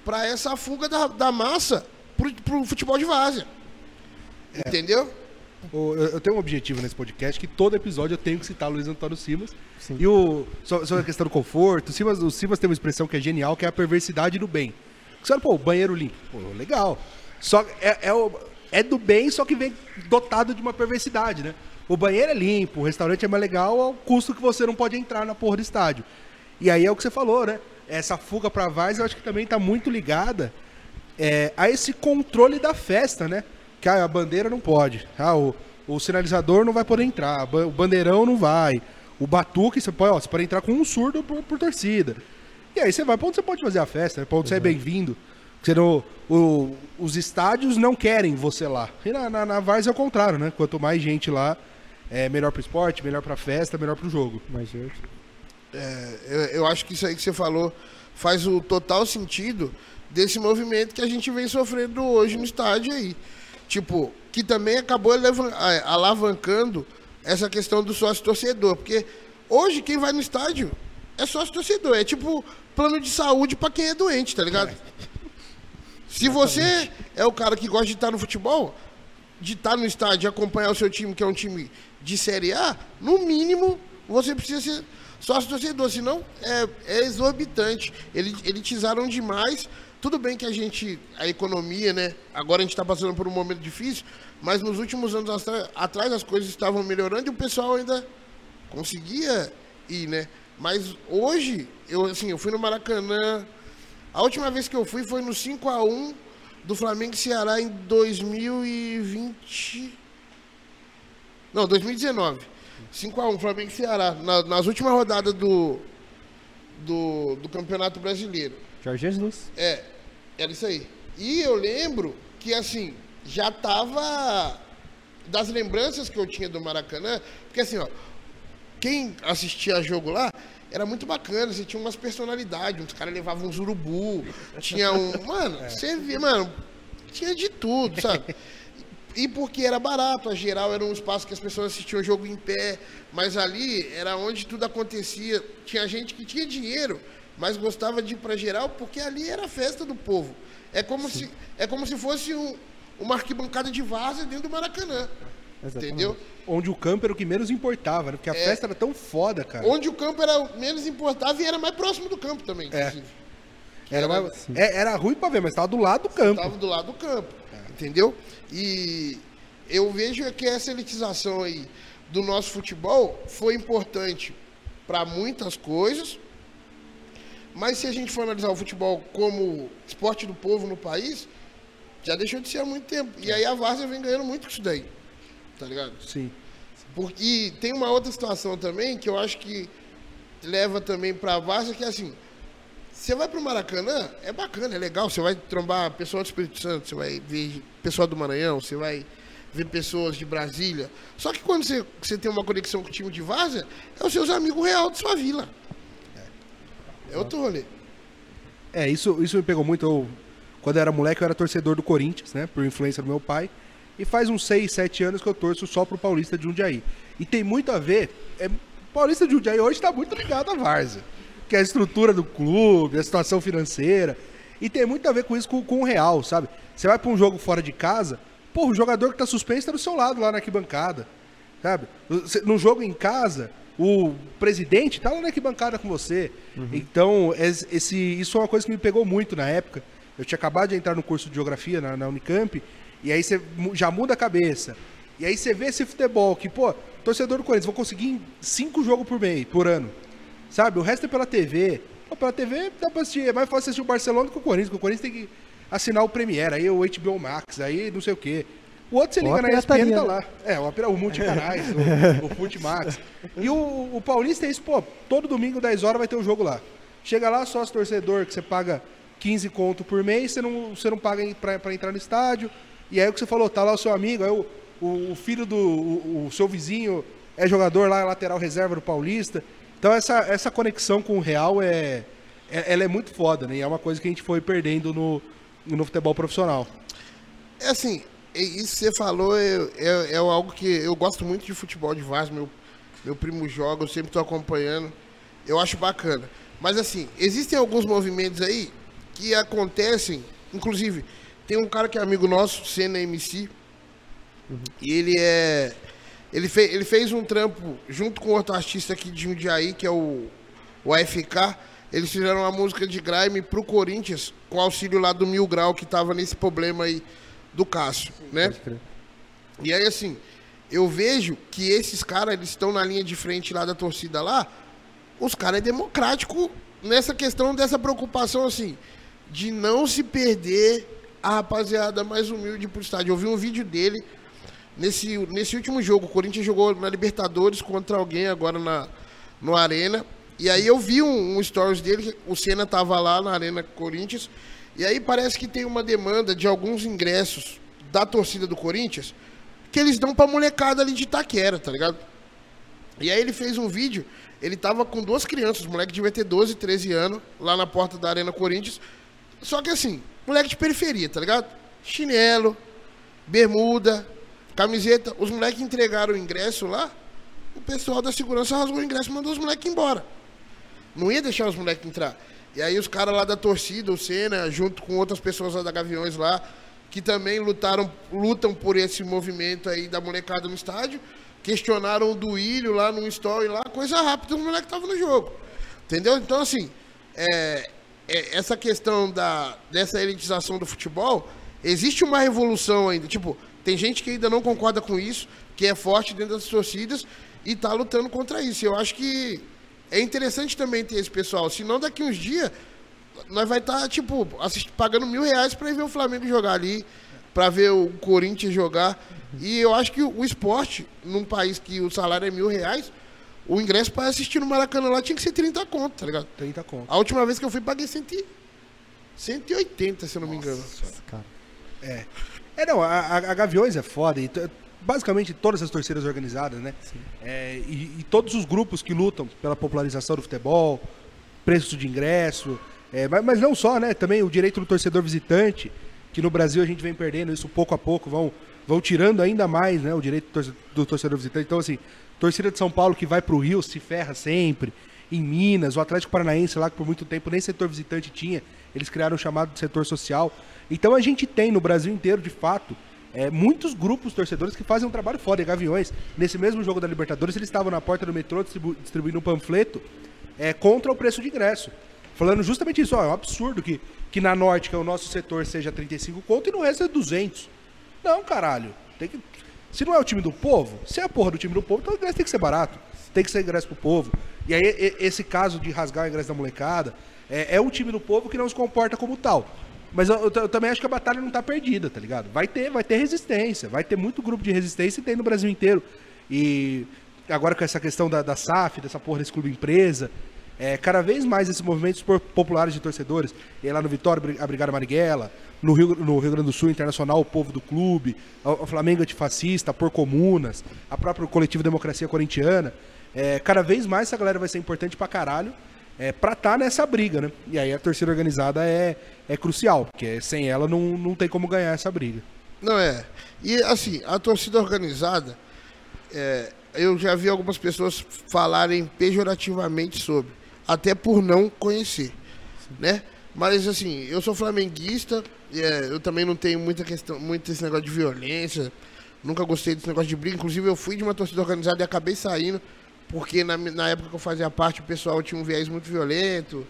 para essa fuga da, da massa pro, pro futebol de várzea. Entendeu? Eu tenho um objetivo nesse podcast que todo episódio eu tenho que citar o Luiz Antônio Simas. Sim. E o, so- sobre a questão do conforto, o Simas, o Simas tem uma expressão que é genial, que é a perversidade do bem. Você olha, pô, o banheiro limpo. Pô, legal. Só é, é, o- é do bem, só que vem dotado de uma perversidade, né? O banheiro é limpo, o restaurante é mais legal ao custo que você não pode entrar na porra do estádio. E aí é o que você falou, né? Essa fuga pra Vaz eu acho que também tá muito ligada é, a esse controle da festa, né? Que ah, a bandeira não pode. Ah, o, o sinalizador não vai poder entrar. O bandeirão não vai. O batuque, você pode, ó, você pode entrar com um surdo por, por torcida. E aí você vai pra onde você pode fazer a festa, né? pra onde você é bem-vindo. Você não- o- os estádios não querem você lá. E na, na, na Vars é o contrário, né? Quanto mais gente lá, é melhor pro esporte, melhor pra festa, melhor pro jogo. Mais gente. É, eu, eu acho que isso aí que você falou faz o total sentido desse movimento que a gente vem sofrendo hoje no estádio aí. Tipo, que também acabou é, alavancando essa questão do sócio torcedor, porque hoje quem vai no estádio é sócio torcedor, é tipo plano de saúde pra quem é doente, tá ligado? Se você é o cara que gosta de estar no futebol, de estar no estádio e acompanhar o seu time, que é um time de Série A, no mínimo você precisa ser sócio torcedor, senão é, é exorbitante. Eles elitizaram demais. Tudo bem que a gente, a economia, né? Agora a gente está passando por um momento difícil, mas nos últimos anos atrás as coisas estavam melhorando e o pessoal ainda conseguia ir, né? Mas hoje, eu assim, eu fui no Maracanã. A última vez que eu fui foi no 5 a 1 do Flamengo e Ceará em 2020. Não, 2019. 5 a 1 Flamengo e Ceará, na- nas últimas rodadas do, do, do Campeonato Brasileiro. Jorge Jesus. É, era isso aí. E eu lembro que, assim, já tava. Das lembranças que eu tinha do Maracanã, porque assim, ó, quem assistia jogo lá era muito bacana, você tinha umas personalidades, uns caras levavam uns urubu, tinha um. Mano, você via, mano, tinha de tudo, sabe? E porque era barato, a geral era um espaço que as pessoas assistiam o jogo em pé, mas ali era onde tudo acontecia. Tinha gente que tinha dinheiro, mas gostava de ir pra geral porque ali era a festa do povo. É como, se, é como se fosse um, uma arquibancada de várzea dentro do Maracanã. Exatamente. Entendeu? Onde o campo era o que menos importava, né? Porque a É. festa era tão foda, cara. Onde o campo era o menos importável e era mais próximo do campo também, É. Era, era- mais- é- era ruim pra ver, mas tava do lado do campo. Estava do lado do campo, entendeu? E eu vejo que essa elitização aí do nosso futebol foi importante para muitas coisas, mas se a gente for analisar o futebol como esporte do povo no país, já deixou de ser há muito tempo. E aí a Várzea vem ganhando muito com isso daí, tá ligado? Sim. Porque tem uma outra situação também que eu acho que leva também para a Várzea, que é assim, você vai pro Maracanã, é bacana, é legal, você vai trombar pessoal do Espírito Santo, você vai ver pessoal do Maranhão, você vai ver pessoas de Brasília. Só que quando você, você tem uma conexão com o time de Várzea, é os seus amigos real de sua vila. É outro rolê. É, isso, isso me pegou muito. Eu, quando eu era moleque, eu era torcedor do Corinthians, né? Por influência do meu pai. E faz uns 6, 7 anos que eu torço só pro Paulista de Jundiaí. E tem muito a ver. É, o Paulista de Jundiaí hoje tá muito ligado à Várzea. Que é a estrutura do clube, a situação financeira. E tem muito a ver com isso com, com o real, sabe? Você vai pra um jogo fora de casa, pô, o jogador que tá suspenso tá do seu lado lá na arquibancada. Sabe? No jogo em casa, o presidente tá lá na arquibancada com você. Então, es- esse, isso é uma coisa que me pegou muito na época. Eu tinha acabado de entrar no curso de geografia na, na Unicamp, e aí você já muda a cabeça. E aí você vê esse futebol que, pô, torcedor do Corinthians, vou conseguir cinco jogos por mês, por ano. Sabe? O resto é pela TV. Pô, pela TV dá pra assistir. É mais fácil assistir o Barcelona do que o Corinthians, porque o Corinthians tem que assinar o Premiere, aí o HBO Max, aí não sei o quê. O outro você liga na ESPN e tá lá. É, o, o multicanais, o, o Multimax. E o, o Paulista é isso, pô, todo domingo, 10 horas, vai ter um jogo lá. Chega lá, sócio torcedor, que você paga 15 conto por mês, você não, você não paga pra entrar no estádio. E aí o que você falou, tá lá o seu amigo, aí o, o, o filho do o, o seu vizinho é jogador lá, é lateral reserva do Paulista. Então essa, essa conexão com o Real é, é- ela é muito foda, né? E é uma coisa que a gente foi perdendo no, no futebol profissional. É assim, isso que você falou é, é, é algo que eu gosto muito de futebol de Vaz, meu, meu primo joga, eu sempre tô acompanhando. Eu acho bacana. Mas assim, existem alguns movimentos aí que acontecem, inclusive, tem um cara que é amigo nosso, Senna MC, e ele é. Ele, fe, ele fez um trampo junto com outro artista aqui de Jundiaí, que é o, o AFK. Eles fizeram uma música de grime pro Corinthians, com auxílio lá do Mil Grau, que tava nesse problema aí do Cássio, né? Pode crer. E aí, assim, eu vejo que esses caras, eles estão na linha de frente lá da torcida lá, os caras é democrático nessa questão dessa preocupação, assim, de não se perder a rapaziada mais humilde pro estádio. Eu vi um vídeo dele nesse, nesse último jogo. O Corinthians jogou na Libertadores contra alguém agora na, no Arena. E aí eu vi um, um stories dele, o Senna tava lá na Arena Corinthians. E aí parece que tem uma demanda de alguns ingressos da torcida do Corinthians que eles dão pra molecada ali de Itaquera, tá ligado? E aí ele fez um vídeo, ele tava com duas crianças, o moleque devia ter 12, 13 anos, lá na porta da Arena Corinthians, Só que assim, moleque de periferia, tá ligado? Chinelo, bermuda, camiseta. Os moleques entregaram o ingresso lá, o pessoal da segurança rasgou o ingresso e mandou os moleques embora. Não ia deixar os moleques entrar. E aí os caras lá da torcida, o Senna, junto com outras pessoas lá da Gaviões lá, que também lutaram, lutam por esse movimento aí da molecada no estádio, questionaram o Duílio lá no story lá, coisa rápida, os moleques estavam no jogo. Entendeu? Então, assim, é, é, essa questão da, dessa elitização do futebol, existe uma revolução ainda. Tipo, tem gente que ainda não concorda com isso, que é forte dentro das torcidas e tá lutando contra isso. Eu acho que é interessante também ter esse pessoal, senão daqui uns dias nós vai estar, tá, tipo, assist, pagando mil reais para ver o Flamengo jogar ali, para ver o Corinthians jogar. E eu acho que o esporte, num país que o salário é mil reais, o ingresso para assistir no Maracanã lá tinha que ser 30 conto, tá ligado? 30 conto. A última vez que eu fui, paguei 100, 180, se eu não me engano. Cara. É. É, não, a, a Gaviões é foda. E basicamente todas as torcidas organizadas, né? É, e, e, todos os grupos que lutam pela popularização do futebol, preço de ingresso, é, mas, mas, não só, né? Também o direito do torcedor visitante, que no Brasil a gente vem perdendo isso pouco a pouco, vão, vão tirando ainda mais né, o direito do torcedor visitante. Então, assim, torcida de São Paulo que vai para o Rio se ferra sempre. Em Minas, o Atlético Paranaense lá que por muito tempo nem setor visitante tinha, eles criaram o chamado de setor social. Então a gente tem no Brasil inteiro, de fato, é, muitos grupos torcedores que fazem um trabalho foda. Gaviões, nesse mesmo jogo da Libertadores, eles estavam na porta do metrô distribu distribuindo um panfleto é, contra o preço de ingresso. Falando justamente isso, ó, é um absurdo que, que na Norte, que é o nosso setor, seja 35 conto e no resto é 200. Não, caralho. Tem que, se não é o time do povo, se é a porra do time do povo, então o ingresso tem que ser barato. Tem que ser ingresso pro povo. E aí, esse caso de rasgar o ingresso da molecada, é, é um time do povo que não se comporta como tal. Mas eu, eu, eu, também acho que a batalha não tá perdida, tá ligado? Vai ter, vai ter resistência, vai ter muito grupo de resistência e tem no Brasil inteiro. E agora com essa questão da, da SAF, dessa porra desse clube empresa, é, cada vez mais esses movimentos populares de torcedores, e lá no Vitória, a Brigada Marighella, no Rio, no Rio Grande do Sul Internacional, o povo do clube, o Flamengo antifascista, por comunas, a própria coletivo Democracia Corintiana, é, cada vez mais essa galera vai ser importante pra caralho é, pra estar tá nessa briga, né? E aí a torcida organizada é, é crucial, porque sem ela não, não tem como ganhar essa briga. Não é. E assim, a torcida organizada, é, eu já vi algumas pessoas falarem pejorativamente sobre, até por não conhecer, né? Mas assim, eu sou flamenguista, é, eu também não tenho muita questão, muito esse negócio de violência, nunca gostei desse negócio de briga. Inclusive, eu fui de uma torcida organizada e acabei saindo porque na, na época que eu fazia parte o pessoal tinha um viés muito violento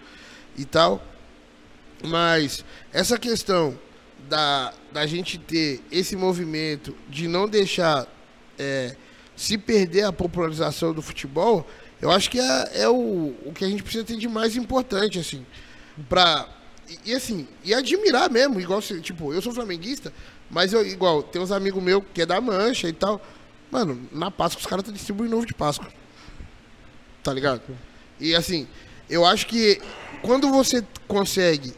e tal. Mas essa questão da, da gente ter esse movimento de não deixar é, se perder a popularização do futebol, eu acho que é, é o, o que a gente precisa ter de mais importante, assim, pra... E, assim, e admirar mesmo, igual, tipo, eu sou flamenguista, mas eu, igual, tem uns amigos meus que é da Mancha e tal, mano, na Páscoa os caras estão distribuindo ovo de Páscoa tá ligado? E assim, eu acho que quando você consegue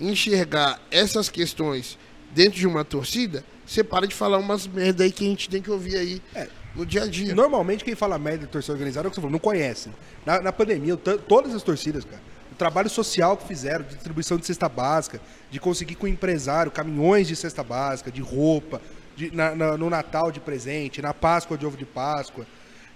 enxergar essas questões dentro de uma torcida, você para de falar umas merda aí que a gente tem que ouvir aí é, no dia a dia. Normalmente quem fala merda de torcida organizada é o que você falou, não conhece. Na, na pandemia, todas as torcidas, cara, o trabalho social que fizeram, de distribuição de cesta básica, de conseguir com o empresário caminhões de cesta básica, de roupa, de, na, na, no Natal de presente, na Páscoa de ovo de Páscoa.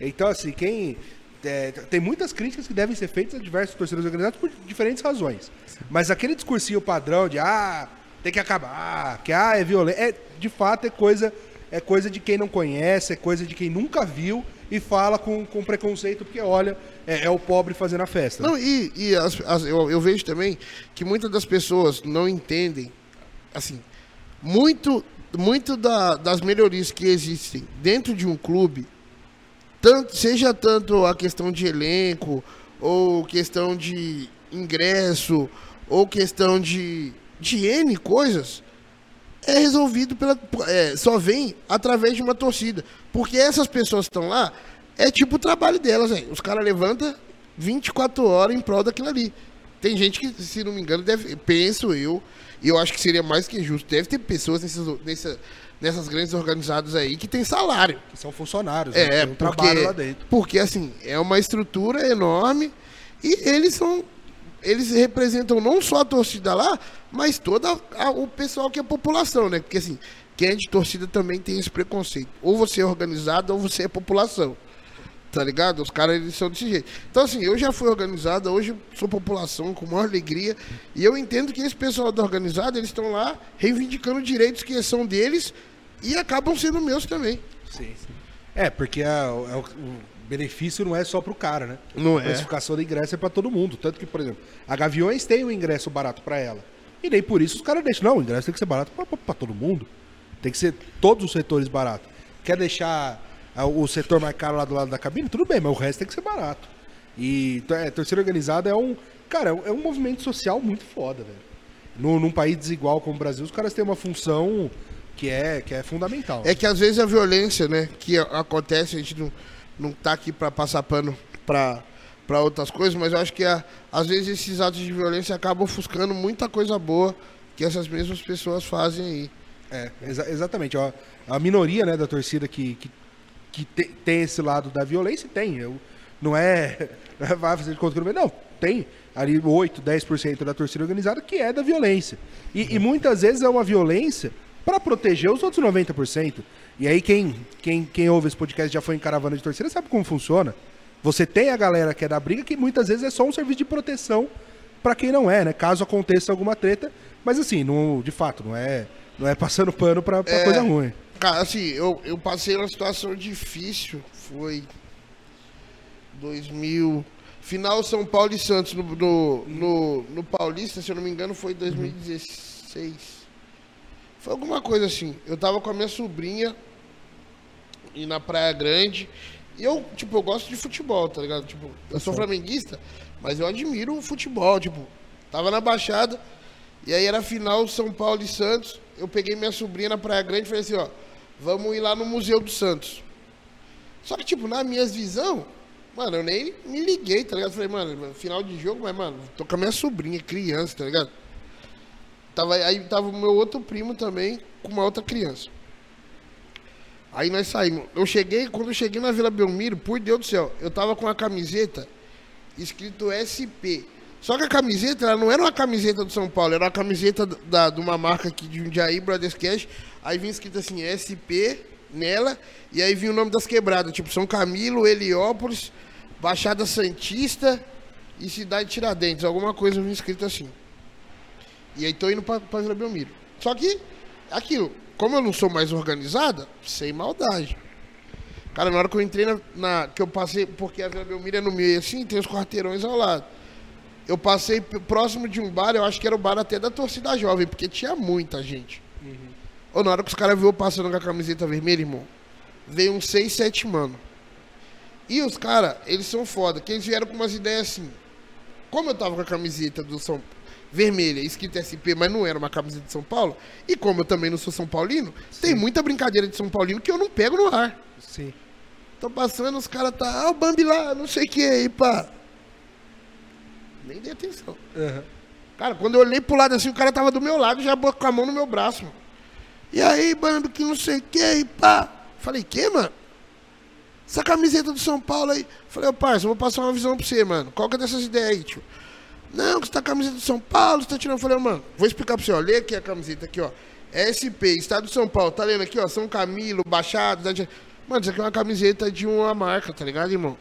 Então, assim, quem é, tem muitas críticas que devem ser feitas a diversos torcedores organizados por diferentes razões. Mas aquele discursinho padrão de ah, tem que acabar, que ah, é violento, é, de fato é coisa, é coisa de quem não conhece, é coisa de quem nunca viu e fala com, com preconceito, porque olha, é, é o pobre fazendo a festa. Não, e, e as, as, eu, eu vejo também que muitas das pessoas não entendem, assim, muito, muito da, das melhorias que existem dentro de um clube tanto, seja tanto a questão de elenco, ou questão de ingresso, ou questão de, de N coisas, é resolvido pela. É, só vem através de uma torcida. Porque essas pessoas que estão lá, é tipo o trabalho delas? Os caras levantam 24 horas em prol daquilo ali. Tem gente que, se não me engano, deve, penso eu, e eu acho que seria mais que justo, deve ter pessoas nesses, nessa, nessas grandes organizadas aí que tem salário. Que são funcionários, é, né? tem um porque, trabalho lá dentro. Porque, assim, é uma estrutura enorme e eles são eles representam não só a torcida lá, mas todo o pessoal que é a população, né? Porque assim, quem é de torcida também tem esse preconceito. Ou você é organizado ou você é população. Tá ligado? Os caras eles são desse jeito. Então, assim, eu já fui organizado, hoje sou população com maior alegria. E eu entendo que esse pessoal da organizada, eles estão lá reivindicando direitos que são deles e acabam sendo meus também. Sim. É, porque a, a, o benefício não é só pro cara, né? Não a é. classificação do ingresso é pra todo mundo. Tanto que, por exemplo, a Gaviões tem um ingresso barato pra ela. E nem por isso os caras deixam. Não, o ingresso tem que ser barato pra todo mundo. Tem que ser todos os setores baratos. Quer deixar o setor mais caro lá do lado da cabine? Tudo bem, mas o resto tem que ser barato. E é, torcida organizada é um. Cara, é um movimento social muito foda, velho. No, num país desigual como o Brasil, os caras têm uma função que é, que é fundamental. É que às vezes a violência, né, que acontece, a gente não, não tá aqui para passar pano para para outras coisas, mas eu acho que a, às vezes esses atos de violência acabam ofuscando muita coisa boa que essas mesmas pessoas fazem aí. É, exa exatamente. Ó, a minoria né, da torcida que, que, que te, tem esse lado da violência, tem. Eu, não é. Vai fazer de conta que não Não, tem ali 8, 10% da torcida organizada que é da violência. E, e muitas vezes é uma violência para proteger os outros 90%. E aí quem, quem, quem ouve esse podcast já foi em caravana de torcida sabe como funciona. Você tem a galera que é da briga que muitas vezes é só um serviço de proteção para quem não é, né? Caso aconteça alguma treta, mas assim, não, de fato, não é, não é passando pano para é, coisa ruim. Cara, assim, eu, eu passei uma situação difícil, foi 2000, final São Paulo e Santos no, no, no, no Paulista, se eu não me engano, foi 2016. Foi alguma coisa assim. Eu tava com a minha sobrinha e na Praia Grande. E eu, tipo, eu gosto de futebol, tá ligado? Tipo, eu sou flamenguista, mas eu admiro o futebol, tipo, tava na Baixada, e aí era final São Paulo e Santos. Eu peguei minha sobrinha na Praia Grande e falei assim, ó, vamos ir lá no Museu do Santos. Só que, tipo, na minha visão, mano, eu nem me liguei, tá ligado? Falei, mano, final de jogo, mas, mano, tô com a minha sobrinha, criança, tá ligado? Tava, aí tava o meu outro primo também com uma outra criança. Aí nós saímos. Eu cheguei, quando eu cheguei na Vila Belmiro, por Deus do céu, eu tava com a camiseta escrito SP. Só que a camiseta, ela não era uma camiseta do São Paulo, era uma camiseta da, de uma marca aqui de Jundiaí, Brothers Cash. Aí vinha escrito assim, SP nela, e aí vinha o nome das quebradas, tipo São Camilo, Heliópolis, Baixada Santista e Cidade Tiradentes. Alguma coisa vinha escrito assim. E aí tô indo pra, pra Vila Belmiro. Só que, aquilo, como eu não sou mais organizada, sem maldade. Cara, na hora que eu entrei na, na, que eu passei, porque a Vila Belmiro é no meio assim, tem os quarteirões ao lado. Eu passei próximo de um bar, eu acho que era o bar até da torcida jovem, porque tinha muita gente. Uhum. Ou na hora que os caras viram passando com a camiseta vermelha, irmão, veio uns 6, 7 mano. E os caras, eles são foda, que eles vieram com umas ideias assim. Como eu tava com a camiseta do São vermelha, escrito SP, mas não era uma camiseta de São Paulo. E como eu também não sou São Paulino, Sim. tem muita brincadeira de São Paulino que eu não pego no ar. Sim. Tô passando, os caras tá, ah, o Bambi lá, não sei o que aí, pá. Nem dei atenção. Uhum. Cara, quando eu olhei pro lado assim, o cara tava do meu lado, já com a mão no meu braço, mano. E aí, Bambi, que não sei o que aí, pá. Falei, que, mano? Essa camiseta do São Paulo aí. Falei, ô parça, eu vou passar uma visão pra você, mano. Qual que é dessas ideias aí, tio? Não, que você tá com a camiseta de São Paulo, você tá tirando. Eu falei, mano, vou explicar pra você, ó. Lê aqui a camiseta aqui, ó. SP, Estado de São Paulo, tá lendo aqui, ó? São Camilo, Baixado. Tá... Mano, isso aqui é uma camiseta de uma marca, tá ligado, irmão?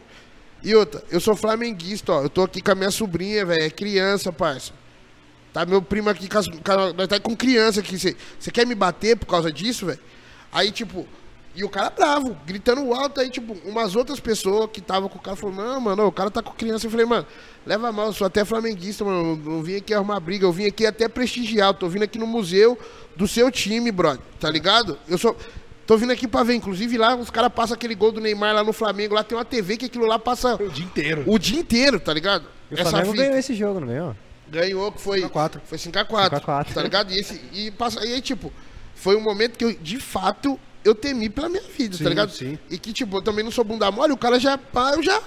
E outra, eu sou flamenguista, ó. Eu tô aqui com a minha sobrinha, velho. É criança, parça. Tá meu primo aqui, nós tá com criança aqui. Você quer me bater por causa disso, velho? Aí, tipo, e o cara bravo, gritando alto aí, tipo, umas outras pessoas que estavam com o cara falaram, não, mano, o cara tá com criança. Eu falei, mano, leva mal, eu sou até flamenguista, mano. Não, não vim aqui arrumar briga, eu vim aqui até prestigiar. Eu tô vindo aqui no museu do seu time, brother. Tá ligado? Eu sou. Tô vindo aqui pra ver, inclusive lá os caras passam aquele gol do Neymar lá no Flamengo, lá tem uma TV que aquilo lá passa. O dia inteiro. O dia inteiro, tá ligado? E o Essa Flamengo fita. ganhou esse jogo, não ganhou? Ganhou, que foi. 5x4. Foi 5x4. 5x4. Tá ligado? E, esse, e, passa, e aí, tipo, foi um momento que eu, de fato, eu temi pela minha vida, tá sim, tá ligado? Sim. E que, tipo, eu também não sou bunda mole, o cara já, pá, eu já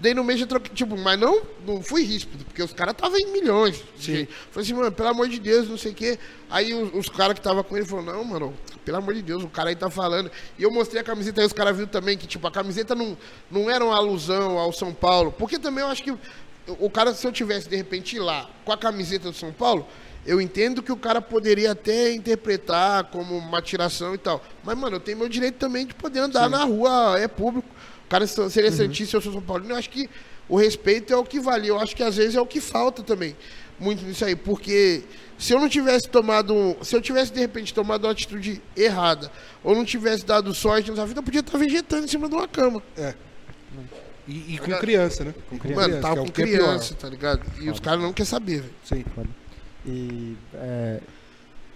dei no mês de troca, tipo, mas não, não fui ríspido, porque os caras estavam em milhões. Sim. Falei assim, mano, pelo amor de Deus, não sei o quê. Aí os, os caras que estavam com ele falaram, não, mano, pelo amor de Deus, o cara aí tá falando. E eu mostrei a camiseta aí, os caras viram também que, tipo, a camiseta não, não era uma alusão ao São Paulo. Porque também eu acho que o cara, se eu tivesse de repente lá com a camiseta do São Paulo, eu entendo que o cara poderia até interpretar como uma tiração e tal. Mas, mano, eu tenho meu direito também de poder andar na rua, é público. O cara seria santista, eu sou São Paulo. Eu acho que o respeito é o que vale. Eu acho que às vezes é o que falta também. Muito nisso aí. Porque se eu não tivesse tomado. Se eu tivesse, de repente, tomado uma atitude errada, ou não tivesse dado sorte na vida, eu podia estar vegetando em cima de uma cama. É. E, e com criança, né? Com Mano, tava que é com é criança, tá ligado? E os caras não querem saber, velho. Sim. E é,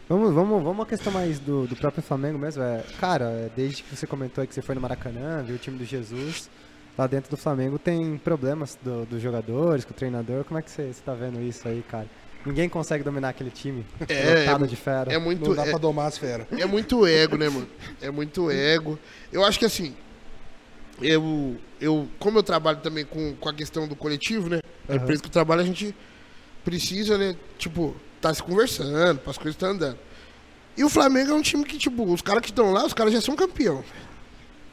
vamos, vamos, vamos uma questão mais do, do próprio Flamengo mesmo. É, cara, é, desde que você comentou aí que você foi no Maracanã, viu o time do Jesus, lá dentro do Flamengo tem problemas do- dos jogadores, com o treinador. Como é que você está vendo isso aí, cara? Ninguém consegue dominar aquele time. É, lotado é, de fera. É muito. Não dá é- pra domar as feras. É muito ego, né, mano? É muito ego. Eu acho que assim, eu, eu como eu trabalho também com, com a questão do coletivo, né? A Aham. empresa que eu trabalho, a gente precisa, né, tipo, tá se conversando, as coisas estão andando. E o Flamengo é um time que, tipo, os caras que estão lá, os caras já são campeão.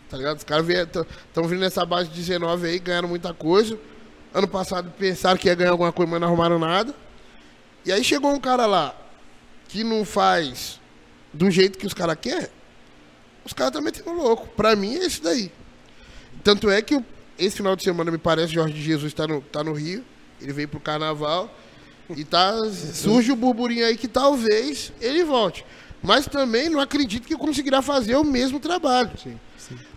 Tá ligado? Os caras estão vindo nessa base de 19 aí, ganharam muita coisa. Ano passado pensaram que ia ganhar alguma coisa, mas não arrumaram nada. E aí chegou um cara lá que não faz do jeito que os caras querem, os caras estão metendo louco. Pra mim é isso daí. Tanto é que esse final de semana, me parece, Jorge Jesus tá no, tá no Rio. Ele veio pro carnaval. E tá, surge o burburinho aí que talvez ele volte. Mas também não acredito que conseguirá fazer o mesmo trabalho. Sim.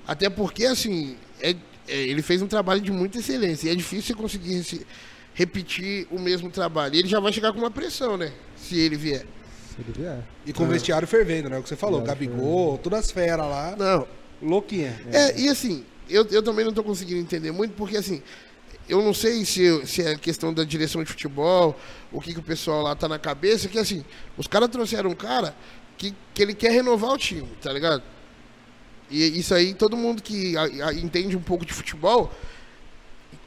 Até porque, assim, é- é, ele fez um trabalho de muita excelência. E é difícil você conseguir se- repetir o mesmo trabalho. E ele já vai chegar com uma pressão, né? Se ele vier. Se ele vier. E com o vestiário fervendo, né? O que você falou, Vestiário Gabigol, todas as feras lá, Não, louquinha. É, e assim, eu, eu também não tô conseguindo entender muito, porque assim, eu não sei se, se é questão da direção de futebol, o que, que o pessoal lá tá na cabeça, que assim, os caras trouxeram um cara que, que ele quer renovar o time, tá ligado? E isso aí, todo mundo que a- a- entende um pouco de futebol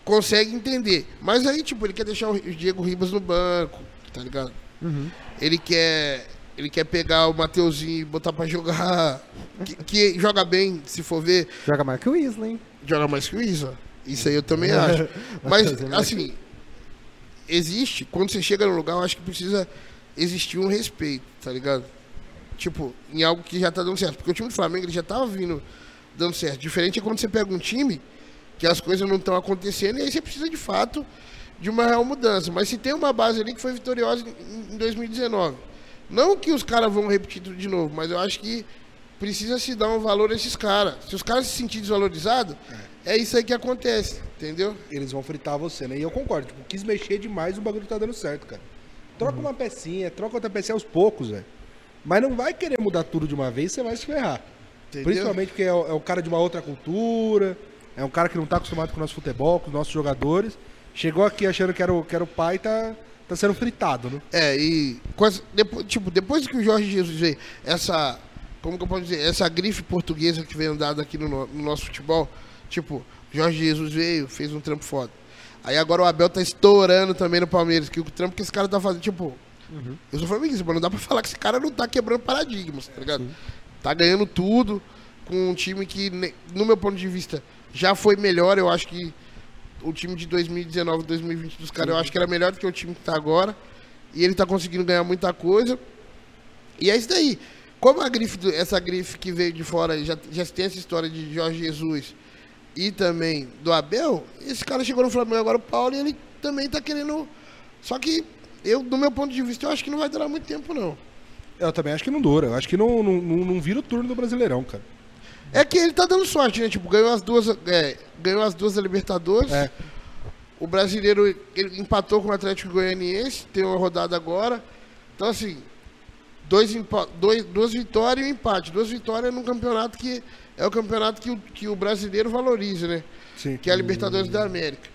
consegue entender. Mas aí, tipo, ele quer deixar o Diego Ribas no banco, tá ligado? Uhum. Ele quer. Ele quer pegar o Mateuzinho e botar pra jogar. Que, que joga bem, se for ver Joga mais que o Isla, hein? joga mais que o Isa. Isso aí eu também acho. Mas, assim, existe, quando você chega no lugar, eu acho que precisa existir um respeito, tá ligado? Tipo, em algo que já tá dando certo. Porque o time do Flamengo ele já tava vindo dando certo. Diferente é quando você pega um time que as coisas não estão acontecendo e aí você precisa de fato de uma real mudança. Mas se tem uma base ali que foi vitoriosa em em 2019. Não que os caras vão repetir tudo de novo, mas eu acho que precisa se dar um valor a esses caras. Se os caras se sentirem desvalorizados, é isso aí que acontece, entendeu? Eles vão fritar você, né? E eu concordo, tipo, quis mexer demais, o bagulho tá dando certo, cara. Troca uma pecinha, troca outra pecinha aos poucos, velho. Mas não vai querer mudar tudo de uma vez, você vai se ferrar. Entendeu? Principalmente porque é, o- é o cara de uma outra cultura, é um cara que não tá acostumado com o nosso futebol, com os nossos jogadores. Chegou aqui achando que era o, que era o pai e tá, tá sendo fritado, né? É, e depois, tipo, depois que o Jorge Jesus veio, essa, como que eu posso dizer, essa grife portuguesa que vem andado aqui no, no- no nosso futebol, tipo, Jorge Jesus veio, fez um trampo foda. Aí agora o Abel tá estourando também no Palmeiras, que o trampo que esse cara tá fazendo, tipo, eu sou flamenguista, mas não dá pra falar que esse cara não tá quebrando paradigmas, tá ligado? Tá ganhando tudo com um time que, no meu ponto de vista, já foi melhor, eu acho que o time de 2019, 2020 dos caras, eu acho que era melhor do que o time que tá agora. E ele tá conseguindo ganhar muita coisa. E é isso daí. Como a grife, do- essa grife que veio de fora, já, já tem essa história de Jorge Jesus e também do Abel, esse cara chegou no Flamengo agora, o Paulo, e ele também tá querendo. Só que eu, do meu ponto de vista, eu acho que não vai durar muito tempo, não. Eu também acho que não dura. Eu acho que não, não, não, não vira o turno do Brasileirão, cara. É que ele tá dando sorte, né? Tipo, ganhou as duas. é, ganhou as duas da Libertadores. É. O brasileiro ele empatou com o Atlético Goianiense, tem uma rodada agora. Então, assim, dois, dois, duas vitórias e um empate. Duas vitórias num campeonato que é o campeonato que o, que o brasileiro valoriza, né? Sim. Que é a Libertadores da América.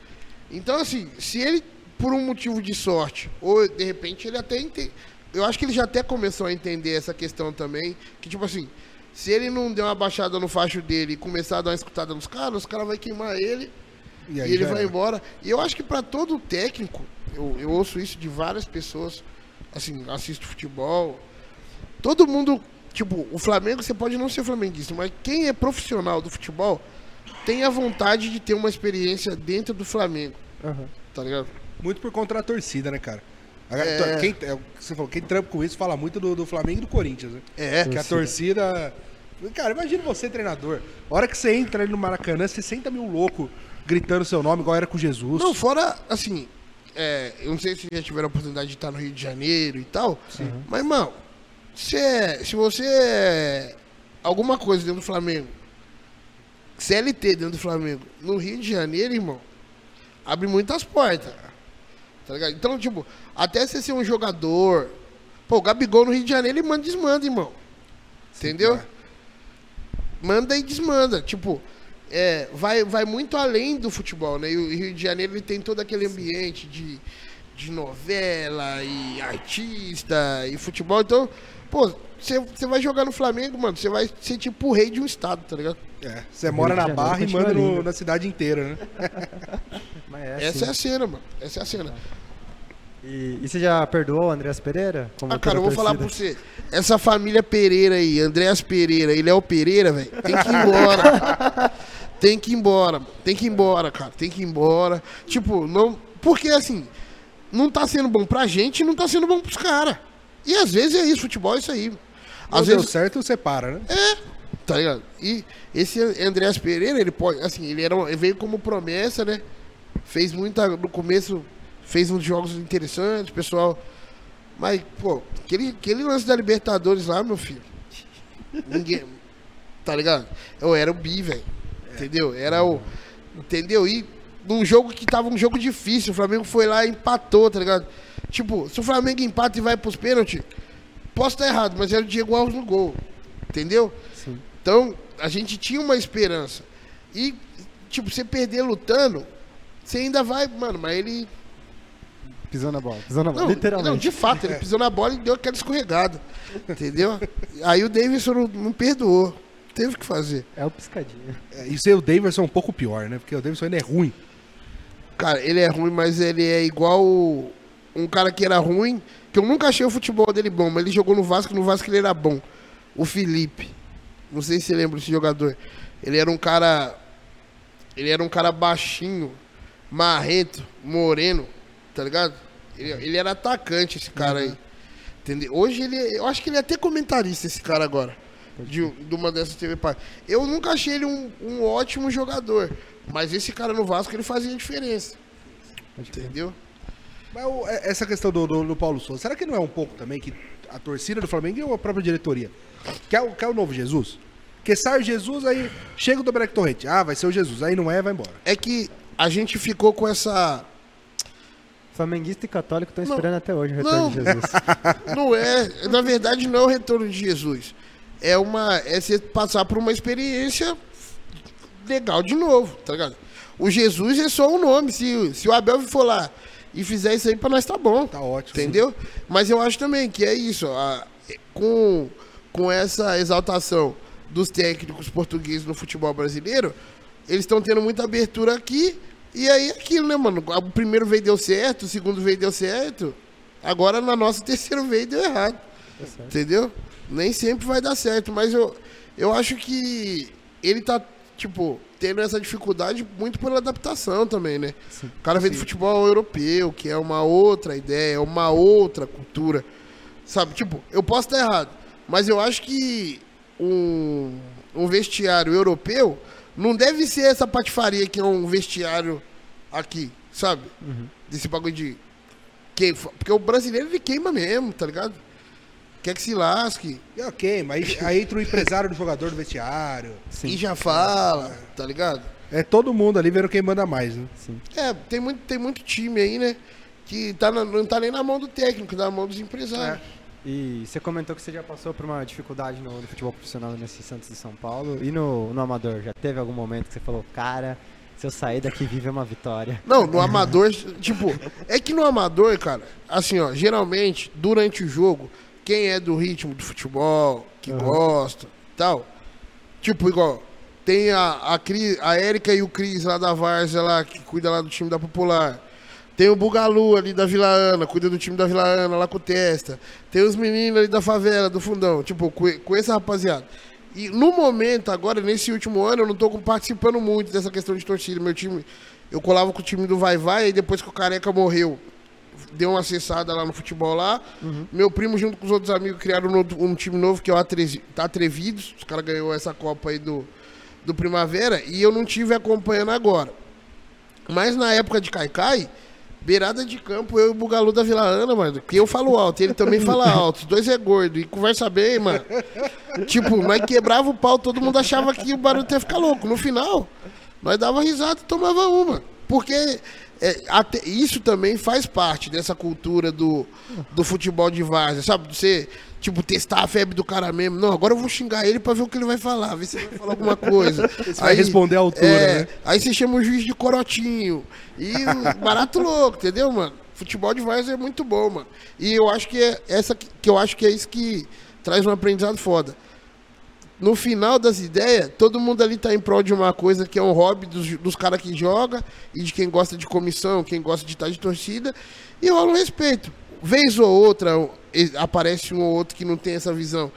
Então, assim, se ele, por um motivo de sorte, ou de repente ele até entende. Eu acho que ele já até começou a entender essa questão também. Que, tipo assim, se ele não der uma baixada no facho dele e começar a dar uma escutada nos caras, os caras vão queimar ele E e, ele vai era. embora. E eu acho que para todo técnico, eu, eu ouço isso de várias pessoas, assim, assisto futebol. Todo mundo, tipo, o Flamengo, você pode não ser flamenguista, mas quem é profissional do futebol tem a vontade de ter uma experiência dentro do Flamengo, Aham. tá ligado? Muito por conta da torcida, né, cara? A- É. Quem, é você falou, quem trampa com isso fala muito do, do Flamengo e do Corinthians, né? É. Que a torcida. Cara, imagina você, treinador. A hora que você entra ali no Maracanã, 60 mil loucos gritando seu nome, igual era com Jesus. Não, fora, assim, é, eu não sei se já tiveram a oportunidade de estar no Rio de Janeiro e tal, mas, irmão, se, é- se você é alguma coisa dentro do Flamengo, CLT dentro do Flamengo, no Rio de Janeiro, irmão, abre muitas portas, tá ligado? Então, tipo, até você ser um jogador, pô, o Gabigol no Rio de Janeiro, ele manda e desmanda, irmão, entendeu? manda e desmanda. Tipo, é, vai, vai muito além do futebol, né? E o Rio de Janeiro ele tem todo aquele ambiente de, de novela e artista e futebol. Então, pô, você vai jogar no Flamengo, mano, você vai ser tipo o rei de um estado, tá ligado? É, você mora na Janeiro Barra e manda no- na cidade inteira, né? Mas é Essa assim. é a cena, mano. Essa é a cena. E, e você já perdoou o Andreas Pereira? Como Ah, cara, eu vou falar pra torcida? você. Essa família Pereira aí, Andréas Pereira e Léo Pereira, velho, tem que ir embora. tem que ir embora, mano. tem que ir embora, cara. Tem que ir embora. Tipo, não. Porque assim, não tá sendo bom pra gente e não tá sendo bom pros caras. E às vezes é isso, futebol é isso aí. Às Às deu vezes. certo, você para, né? Tá ligado? E esse Andréas Pereira, ele pode. Assim, ele, era, ele veio como promessa, né? Fez muita. No começo, fez uns jogos interessantes, pessoal. Mas, pô, aquele, aquele lance da Libertadores lá, meu filho. Ninguém. Tá ligado? Eu era o bi, velho. Entendeu? Era o. Entendeu? E num jogo que tava um jogo difícil, o Flamengo foi lá e empatou, tá ligado? Tipo, se o Flamengo empata e vai pros pênaltis, posso estar errado, mas era o Diego Alves no gol. Entendeu? Sim. Então, a gente tinha uma esperança. E, tipo, você perder lutando, você ainda vai, mano, mas ele. Pisou na bola. Pisou na bola, Não, literalmente. não, de fato, ele pisou na bola e deu aquela escorregada. Entendeu? Aí o Davidson não, não perdoou. Teve que fazer. É o piscadinha. É, E ser o Davidson é um pouco pior, né? Porque o Davidson ainda é ruim. Cara, ele é ruim, mas ele é igual um cara que era ruim, que eu nunca achei o futebol dele bom, mas ele jogou no Vasco, no Vasco ele era bom. O Felipe. Não sei se você lembra desse jogador. Ele era um cara. Ele era um cara baixinho, marrento, moreno, tá ligado? Ele, ele era atacante, esse cara aí. Entendeu? Hoje ele. Eu acho que ele é até comentarista, esse cara agora. De, de uma dessas TV Pai. Eu nunca achei ele um, um ótimo jogador. Mas esse cara no Vasco ele fazia diferença. Entendeu? Mas o- é- essa questão do, do- do Paulo Souza, será que não é um pouco também que a torcida do Flamengo e a própria diretoria quer, o- quer o novo Jesus? Porque sai o Jesus, aí chega o Domenech Torrente. Ah, vai ser o Jesus. Aí não é, vai embora. É que a gente ficou com essa. Flamenguista e católico estão esperando até hoje o retorno Não. de Jesus. Não é. Na verdade, não é o retorno de Jesus. É uma. É você passar por uma experiência legal de novo, tá ligado? O Jesus é só um nome. Se, se o Abel for lá e fizer isso aí pra nós, tá bom. Tá ótimo. Entendeu? Mas eu acho também que é isso. a- com, com essa exaltação dos técnicos portugueses no futebol brasileiro, eles estão tendo muita abertura aqui. E aí é aquilo, né, mano? O primeiro veio deu certo, o segundo veio deu certo. Agora na nossa o terceiro veio deu errado. Entendeu? Nem sempre vai dar certo, mas eu, eu acho que ele tá, tipo, tendo essa dificuldade muito pela adaptação também, né? O cara vem do futebol europeu, que é uma outra ideia, é uma outra cultura. Sabe, tipo, eu posso estar errado, mas eu acho que um, um vestiário europeu não deve ser essa patifaria que é um vestiário aqui, sabe? Desse bagulho de. Que, porque o brasileiro ele queima mesmo, tá ligado? Quer que se lasque. E ok, mas aí, entra o empresário do jogador do vestiário. E já fala, tá ligado? É todo mundo ali vendo quem manda mais, né? Sim. É, tem muito, tem muito time aí, né? Que tá na- não tá nem na mão do técnico, tá na mão dos empresários. E você comentou que você já passou por uma dificuldade no, no futebol profissional nesse Santos de São Paulo. E no, no Amador, já teve algum momento que você falou, cara, se eu sair daqui vive uma vitória? Não, no amador, tipo, é que no amador, cara, assim, ó, geralmente, durante o jogo, quem é do ritmo do futebol, que Uhum. gosta tal, tipo, igual, tem a, a, Cris, a Érica e o Cris lá da Várzea lá, que cuida lá do time da Popular. Tem o Bugalu ali da Vila Ana, cuida do time da Vila Ana lá com o Testa. Tem os meninos ali da favela, do fundão, tipo, com, essa rapaziada. E no momento, agora, nesse último ano, eu não tô participando muito dessa questão de torcida. Meu time, eu colava com o time do Vai Vai, aí depois que o Careca morreu, deu uma acessada lá no futebol lá. Meu primo, junto com os outros amigos, criaram um, um time novo que é o Atrezi- tá Atrevidos. Os caras ganhou essa Copa aí do, do Primavera e eu não tive acompanhando agora. Mas na época de Caicai, beirada de campo, eu e o Bugalu da Vila Ana, mano, que eu falo alto, ele também fala alto, os dois é gordo e conversa bem, mano. tipo, nós quebrava o pau, todo mundo achava que o barulho ia ficar louco. No final, nós dava risada e tomava uma. Porque é, até- isso também faz parte dessa cultura do, do futebol de várzea, sabe? Você, tipo, testar a febre do cara mesmo. Não, agora eu vou xingar ele pra ver o que ele vai falar, ver se ele vai falar alguma coisa. Você vai responder à altura, é, né? Aí você chama o juiz de corotinho. E o barato louco, entendeu, mano? Futebol de várzea é muito bom, mano. E eu acho que é essa que, que eu acho que é isso que traz um aprendizado foda. No final das ideias, todo mundo ali tá em prol de uma coisa que é um hobby dos, dos caras que joga e de quem gosta de comissão, quem gosta de estar de torcida, e rola um respeito. Vez ou outra aparece um ou outro que não tem essa visão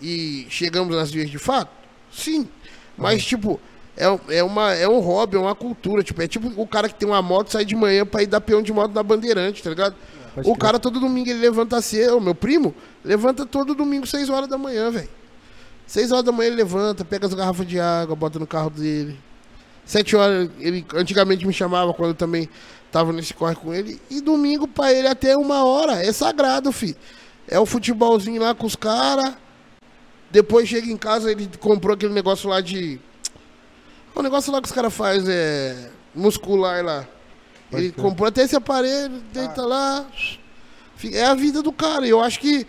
e chegamos às vias de fato? Sim. Mas, tipo, é, um- é, uma, é um hobby, é uma cultura. Tipo, é tipo o cara que tem uma moto sai de manhã pra ir dar peão de moto na Bandeirante, tá ligado? Pode o crer. cara todo domingo ele levanta cedo, o meu primo levanta todo domingo 6 horas da manhã, velho. 6 horas da manhã ele levanta, pega as garrafas de água, bota no carro dele. 7 horas, ele antigamente me chamava quando eu também tava nesse corre com ele. E domingo pra ele até uma hora é sagrado, fi. É o futebolzinho lá com os caras. Depois chega em casa, ele comprou aquele negócio lá de. O negócio lá que os caras fazem é. muscular lá. Pode Ele crer. comprou até esse aparelho, deita lá. Fi- É a vida do cara. E eu acho que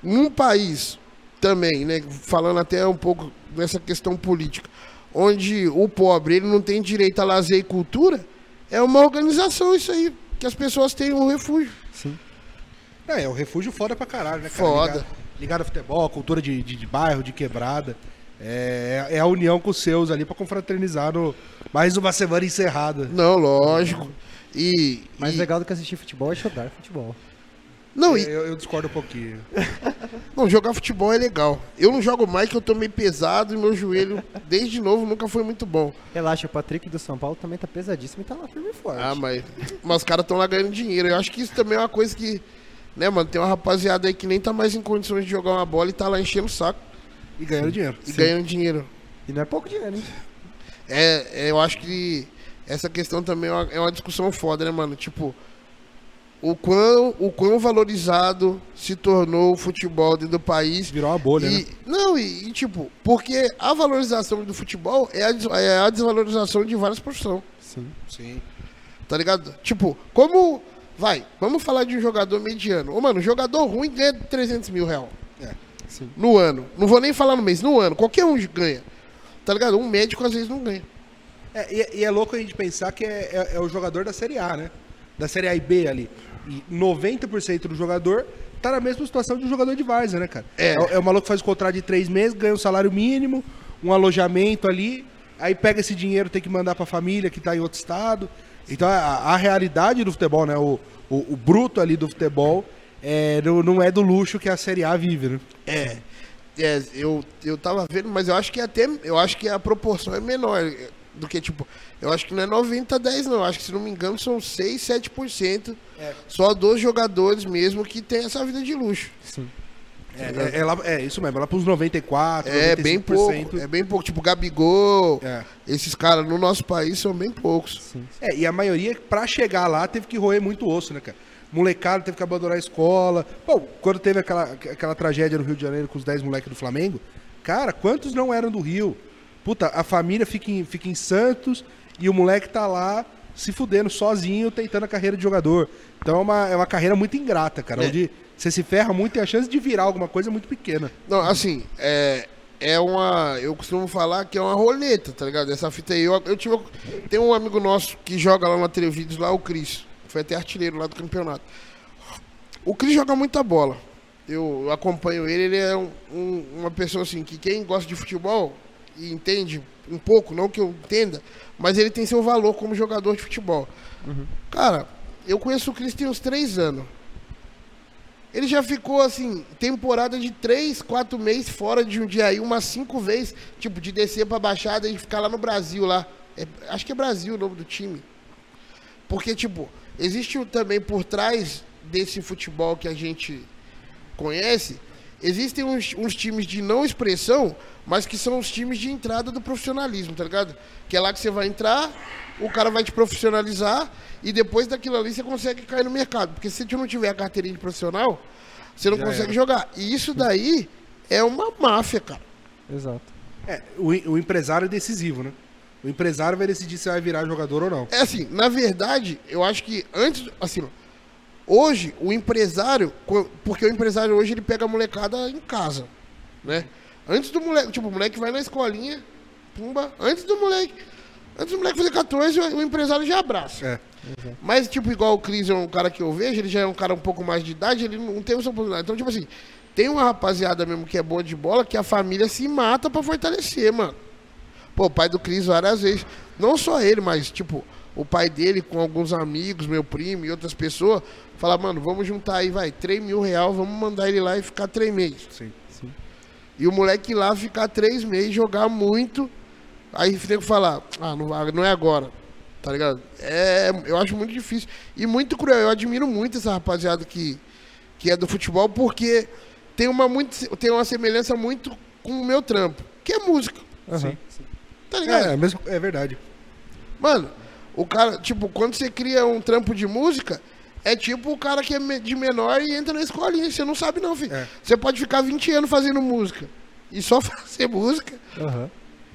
num país também, né, falando até um pouco dessa questão política, onde o pobre ele não tem direito a lazer e cultura, é uma organização isso aí, que as pessoas têm um refúgio. Sim. É, é um refúgio foda pra caralho, né, cara? Foda. Ligado, ligado ao futebol, a cultura de, de, de bairro, de quebrada. É, é a união com os seus ali pra confraternizar no, mais uma semana encerrada. Não, lógico. E, Mais e- legal do que assistir futebol é jogar futebol. Não, e- Eu, eu discordo um pouquinho. não, jogar futebol é legal. Eu não jogo mais que eu tô meio pesado e meu joelho, desde novo, nunca foi muito bom. Relaxa, o Patrick do São Paulo também tá pesadíssimo e tá lá firme e forte. Ah, mas, mas os caras estão lá ganhando dinheiro. Eu acho que isso também é uma coisa que, né, mano, tem uma rapaziada aí que nem tá mais em condições de jogar uma bola e tá lá enchendo o saco E ganhando dinheiro. e ganhando dinheiro. E não é pouco dinheiro, hein? É, é, eu acho que essa questão também é uma, é uma discussão foda, né, mano? Tipo, o quão, o quão valorizado se tornou o futebol dentro do país. Virou uma bolha, E- né? Não, e, e, tipo, porque a valorização do futebol é a, é a desvalorização de várias profissões, Sim. Sim. tá ligado? Tipo, como. Vai, vamos falar de um jogador mediano. Ô, mano, jogador ruim ganha 300 mil reais É. Sim. no ano. Não vou nem falar no mês, no ano. Qualquer um ganha. Tá ligado? Um médico às vezes não ganha. É, e, é- e é louco a gente pensar que é, é- é o jogador da Série A, né? Da Série A e B ali. E 90% do jogador tá na mesma situação de um jogador de Várzea, né, cara? É. É, é o maluco que faz o contrato de três meses, ganha um salário mínimo, um alojamento ali, aí pega esse dinheiro, tem que mandar pra família que tá em outro estado. Então a, a realidade do futebol, né? O, o, o bruto ali do futebol é, não, não é do luxo que a Série A vive, né? É. É, eu, eu tava vendo, mas eu acho que até. Eu acho que a proporção é menor é, do que, tipo. Eu acho que não é 90 a 10, não. Eu acho que, se não me engano, são 6, 7% É. só dos jogadores mesmo que tem essa vida de luxo. Sim. É, é, é lá- é isso mesmo, é lá pros 94%, É bem pouco. É bem pouco. Tipo, Gabigol, É. esses caras no nosso país são bem poucos. Sim. É, e a maioria, pra chegar lá, teve que roer muito osso, né, cara? Molecada teve que abandonar a escola. Pô, quando teve aquela, aquela tragédia no Rio de Janeiro com os 10 moleques do Flamengo, cara, quantos não eram do Rio? Puta, a família fica em, fica em Santos e o moleque tá lá se fudendo sozinho, tentando a carreira de jogador. Então é uma, é uma carreira muito ingrata, cara, É. onde você se ferra muito e a chance de virar alguma coisa é muito pequena. Não, assim, é, é uma. Eu costumo falar que é uma roleta, tá ligado? Essa fita aí. Eu, eu tive. Tem um amigo nosso que joga lá na Televídeos, lá, o Cris. Foi até artilheiro lá do campeonato. O Cris joga muita bola. Eu, eu acompanho ele, ele é um- um- uma pessoa assim que quem gosta de futebol e entende um pouco, não que eu entenda, mas ele tem seu valor como jogador de futebol. Cara, eu conheço o Cris tem uns três anos. Ele já ficou, assim, temporada de três, quatro meses fora de um dia aí, umas cinco vezes, tipo, de descer pra Baixada e ficar lá no Brasil, lá. é- acho que é Brasil o nome do time. Porque, tipo, existe também por trás desse futebol que a gente conhece, existem uns, uns times de não expressão, mas que são os times de entrada do profissionalismo, tá ligado? Que é lá que você vai entrar, o cara vai te profissionalizar e depois daquilo ali você consegue cair no mercado. Porque se você não tiver a carteirinha de profissional, você não Já consegue era. jogar. E isso daí é uma máfia, cara. Exato. É, o, o empresário é decisivo, né? O empresário vai decidir se vai virar jogador ou não. É assim, na verdade, eu acho que antes, assim, hoje o empresário, porque o empresário hoje ele pega a molecada em casa, né? Antes do moleque, tipo, o moleque vai na escolinha, pumba, antes do moleque, antes do moleque fazer 14, o, empresário já abraça. É. Mas, tipo, igual o Cris é um cara que eu vejo, ele já é um cara um pouco mais de idade, ele não tem essa oportunidade. Então, tipo assim, tem uma rapaziada mesmo que é boa de bola, que a família se mata pra fortalecer, mano. Pô, o pai do Cris várias vezes. Não só ele, mas, tipo, o pai dele com alguns amigos, meu primo e outras pessoas, fala, mano, vamos juntar aí, vai, 3 mil real, vamos mandar ele lá e ficar três meses. Sim. E o moleque ir lá ficar três meses, jogar muito. Aí tem que falar, ah, não, vai- não é agora. Tá ligado? É, eu acho muito difícil. E muito cruel. Eu admiro muito essa rapaziada que, que é do futebol, porque tem uma, muito, tem uma semelhança muito com o meu trampo, que é música. Aham. Tá ligado? É, é, mesmo, é verdade. Mano, o cara, tipo, quando você cria um trampo de música, é tipo o cara que é de menor e entra na escolinha. Você não sabe, não, filho. É. Você pode ficar 20 anos fazendo música e só fazer música.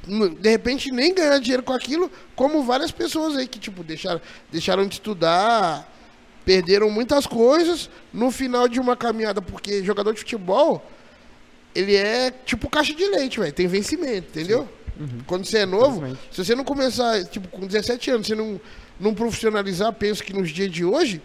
N- De repente nem ganhar dinheiro com aquilo, como várias pessoas aí que, tipo, deixaram, deixaram de estudar, perderam muitas coisas no final de uma caminhada, porque jogador de futebol, ele é tipo caixa de leite, velho. Tem vencimento, entendeu? Quando você é novo, se você não começar, tipo, com 17 anos, você não, não profissionalizar, penso que nos dias de hoje,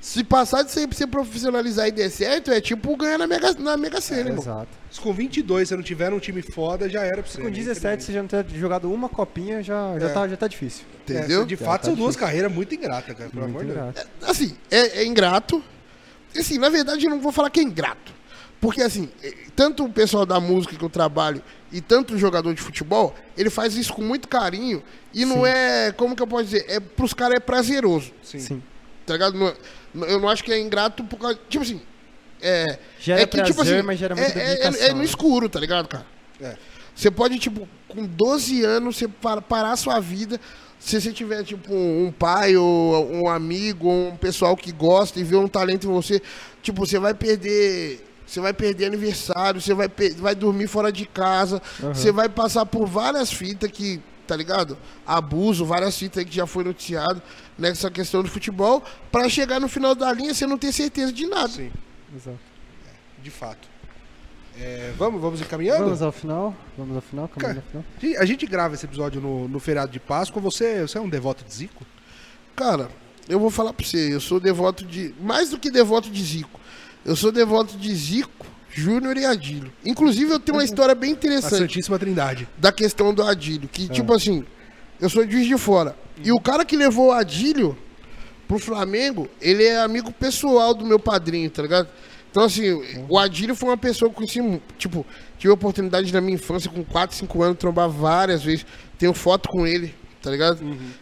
se passar de você, você profissionalizar e der certo, é tipo ganhar na Mega, na mega Sena, irmão. Exato. Se com 22 você não tiver um time foda, já era pra você. Com né? 17, você já não ter jogado uma copinha, já, já, É. tá, já tá difícil. É, Entendeu? de Já fato, tá são duas difícil. carreiras muito ingratas, cara, pelo amor de Deus. grato. assim, é, é ingrato. Assim, na verdade, eu não vou falar que é ingrato. Porque, assim, eh, tanto o pessoal da música que eu trabalho e tanto o jogador de futebol, ele faz isso com muito carinho. E não é, como que eu posso dizer? É, pros caras é prazeroso, Sim. Sim. tá ligado? Não é- não- eu não acho que é ingrato por causa. Tipo assim. É, Gera é que, tipo prazer, assim, mas gera é, muita é- é, é no né? escuro, tá ligado, cara? É. Você pode, tipo, com 12 anos, você para- parar a sua vida. Se você tiver, tipo, um, um pai ou um amigo, ou um pessoal que gosta e vê um talento em você, tipo, você vai perder. Você vai perder aniversário, você vai, vai dormir fora de casa, você vai passar por várias fitas que, tá ligado? Abuso, várias fitas aí que já foi noticiado nessa questão do futebol, pra chegar no final da linha você não ter certeza de nada. Sim, Exato. de fato. É, vamos, vamos encaminhando? Vamos ao final? Vamos ao final? Caminhando ao final? A gente grava esse episódio no, no feriado de Páscoa. Você, você é um devoto de Zico? Cara, eu vou falar pra você, eu sou devoto de. Mais do que devoto de Zico. Eu sou devoto de Zico, Júnior e Adílio. Inclusive, eu tenho uma história bem A interessante Santíssima Trindade. da questão do Adílio. Que, tipo assim, eu sou de Juiz de Fora. E o cara que levou o Adílio pro Flamengo, ele é amigo pessoal do meu padrinho, tá ligado? Então, assim, o Adílio foi uma pessoa que eu conheci, mu- tipo, tive a oportunidade na minha infância, com 4, 5 anos, trombar várias vezes. Tenho foto com ele, tá ligado?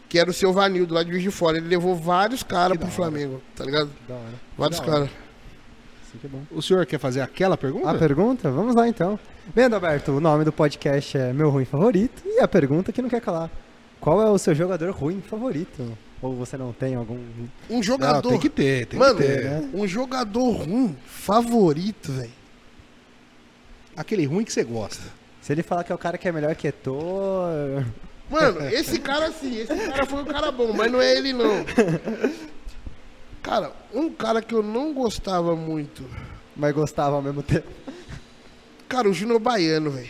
Que era o seu Vanildo, lá de Juiz de Fora. Ele levou vários caras pro. Flamengo, tá ligado? Da hora. Vários caras. Que é bom. O senhor quer fazer aquela pergunta? A pergunta? Vamos lá então. Bem, Alberto, o nome do podcast é Meu Ruim Favorito. E a pergunta que não quer calar: Qual é o seu jogador ruim favorito? Ou você não tem algum. Um Não, jogador. tem que ter, tem Mano, que ter. né? um jogador ruim, favorito, velho. Aquele ruim que você gosta. Se ele falar que é o cara que é melhor que Eto'o. Mano, esse cara sim, esse cara foi um cara bom, mas não é ele não. Cara, um cara que eu não gostava muito. Mas gostava ao mesmo tempo. Cara, o Júnior Baiano, velho.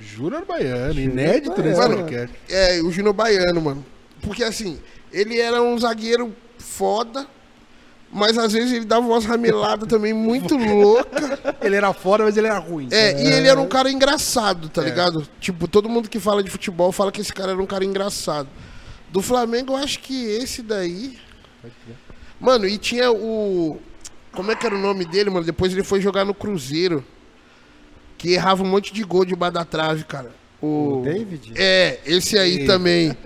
Júnior Baiano, Júnior inédito nesse Baiano. podcast. É, o Júnior Baiano, mano. Porque assim, ele era um zagueiro foda, mas às vezes ele dava umas rameladas também muito louca. Ele era fora, mas ele era ruim. É, e ele era um cara engraçado, tá É. ligado? Tipo, todo mundo que fala de futebol fala que esse cara era um cara engraçado. Do Flamengo, eu acho que esse daí. Mano, e tinha o. Como é que era o nome dele, mano? Depois ele foi jogar no Cruzeiro. Que errava um monte de gol debaixo da trave, cara. O, O David? É, esse aí David. também.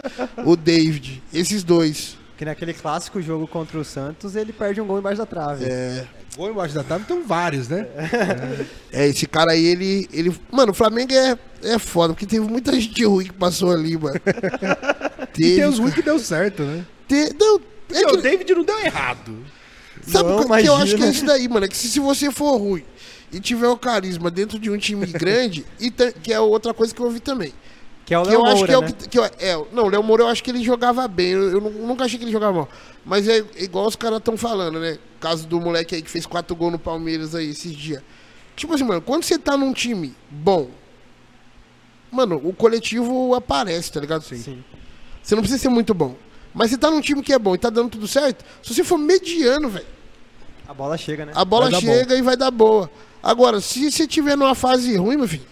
O David. Esses dois. Que naquele clássico jogo contra o Santos, ele perde um gol embaixo da trave. É. Gol embaixo da tábua tem vários, né? É, esse cara aí, ele. ele mano, o Flamengo é, é foda, porque teve muita gente ruim que passou ali, mano. E Teve. tem os ruins que deu certo, né? Te- não, é que, o David não deu errado. sabe Não, o que eu acho que é isso daí, mano? É que se, se você for ruim e tiver o carisma dentro de um time grande, e ta- que é outra coisa que eu ouvi também. Que é o Que Léo eu acho Moura, que é o né? que. que eu- é, não, o Léo Moura eu acho que ele jogava bem. Eu, eu nu- nunca achei que ele jogava mal. Mas é igual os caras estão falando, né? Caso do moleque aí que fez quatro gols no Palmeiras aí esses dias. Tipo assim, mano, quando você tá num time bom, mano, o coletivo aparece, tá ligado? Sim. Você não precisa ser muito bom. Mas você tá num time que é bom e tá dando tudo certo, se você for mediano, velho, A bola chega, né? a bola chega e vai dar boa. Agora, se você tiver numa fase ruim, meu filho,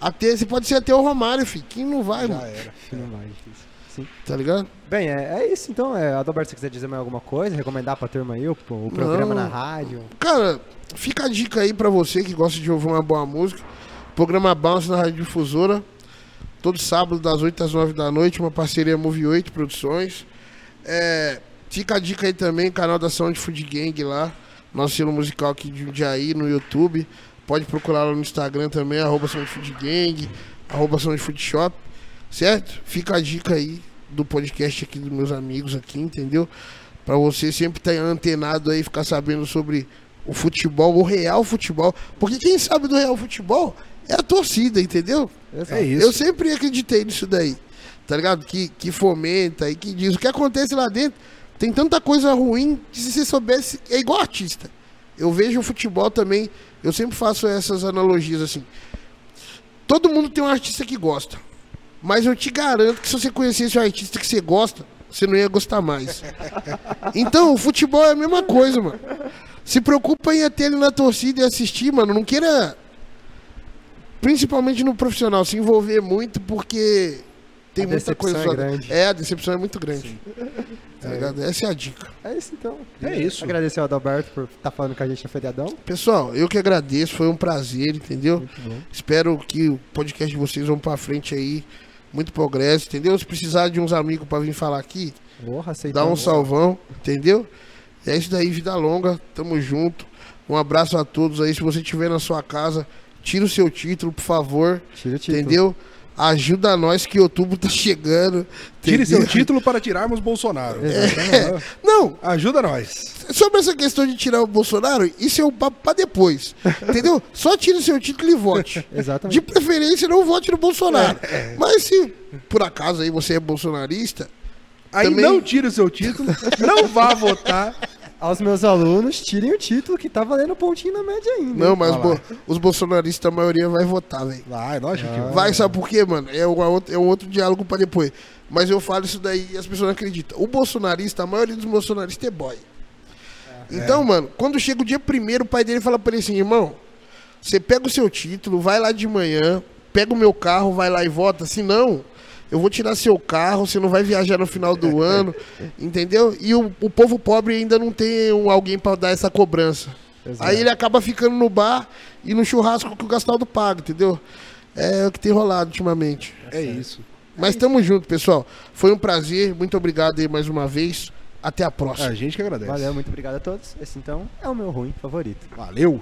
até, você pode ser até o Romário, filho. Quem não vai, Já mano? era. Não vai, difícil. Sim. Tá ligado? Bem, é, é isso então. É, Adalberto, se você quiser dizer mais alguma coisa, recomendar pra turma aí o, o programa Não. na rádio. Cara, fica a dica aí pra você que gosta de ouvir uma boa música. Programa Bounce na Rádio Difusora. Todo sábado, das 8 às 9 da noite, uma parceria Move 8 Produções. É, fica a dica aí também, canal da Sound Food Gang lá. Nosso estilo musical aqui de Jundiaí no YouTube. Pode procurar lá no Instagram também, arroba Sound arroba. Certo? Fica a dica aí do podcast aqui dos meus amigos aqui, entendeu? Pra você sempre estar antenado aí, ficar sabendo sobre o futebol, o real futebol. Porque quem sabe do real futebol é a torcida, entendeu? É isso. Eu sempre acreditei nisso daí, tá ligado? Que, que fomenta e que diz o que acontece lá dentro. Tem tanta coisa ruim que se você soubesse, é igual artista. Eu vejo o futebol também, eu sempre faço essas analogias assim. Todo mundo tem um artista que gosta. Mas eu te garanto que se você conhecesse o artista que você gosta, você não ia gostar mais. Então, o futebol é a mesma coisa, mano. Se preocupa em ter ele na torcida e assistir, mano. Não queira, principalmente no profissional, se envolver muito, porque tem A muita decepção coisa. é grande. É, a decepção é muito grande. Tá ligado? Essa é a dica. É isso então. É isso. Agradecer ao Adalberto por estar falando com a gente no feriadão. Pessoal, eu que agradeço, foi um prazer, entendeu? Espero que o podcast de vocês vão pra frente aí. Muito progresso, entendeu? Se precisar de uns amigos pra vir falar aqui, Porra, dá um salvão, entendeu? É isso daí, vida longa, tamo junto. Um abraço a todos aí. Se você estiver na sua casa, tira o seu título, por favor, Tira o título. entendeu? Ajuda nós que outubro tá chegando. Tire entendeu? seu título para tirarmos Bolsonaro. Exatamente. Não, Ajuda nós. sobre essa questão de tirar o Bolsonaro, isso é um papo pra depois, entendeu? Só tire o seu título e vote. Exatamente. De preferência, não vote no Bolsonaro. Mas se por acaso aí você é bolsonarista, Aí Também- não tire o seu título, não vá votar. Aos meus alunos, tirem o título que tá valendo pontinho na média ainda. hein? não, mas bo- os bolsonaristas, a maioria vai votar, velho. Vai, lógico que vai. Vai, sabe por quê, mano? É, outra- é um outro diálogo pra depois. Mas eu falo isso daí e as pessoas não acreditam. O bolsonarista, a maioria dos bolsonaristas é boy. Então, mano, quando chega o dia primeiro, o pai dele fala pra ele assim, irmão, você pega o seu título, vai lá de manhã, pega o meu carro, vai lá e vota. Se não, eu vou tirar seu carro, você não vai viajar no final do ano, entendeu? E o, o povo pobre ainda não tem um, alguém pra dar essa cobrança. Exato. Aí ele acaba ficando no bar e no churrasco que o Gastaldo paga, entendeu? É o que tem rolado ultimamente. É isso. Mas tamo junto, pessoal. Foi um prazer. Muito obrigado aí mais uma vez. Até a próxima. A gente que agradece. Valeu, muito obrigado a todos. Esse então é o meu ruim favorito. Valeu.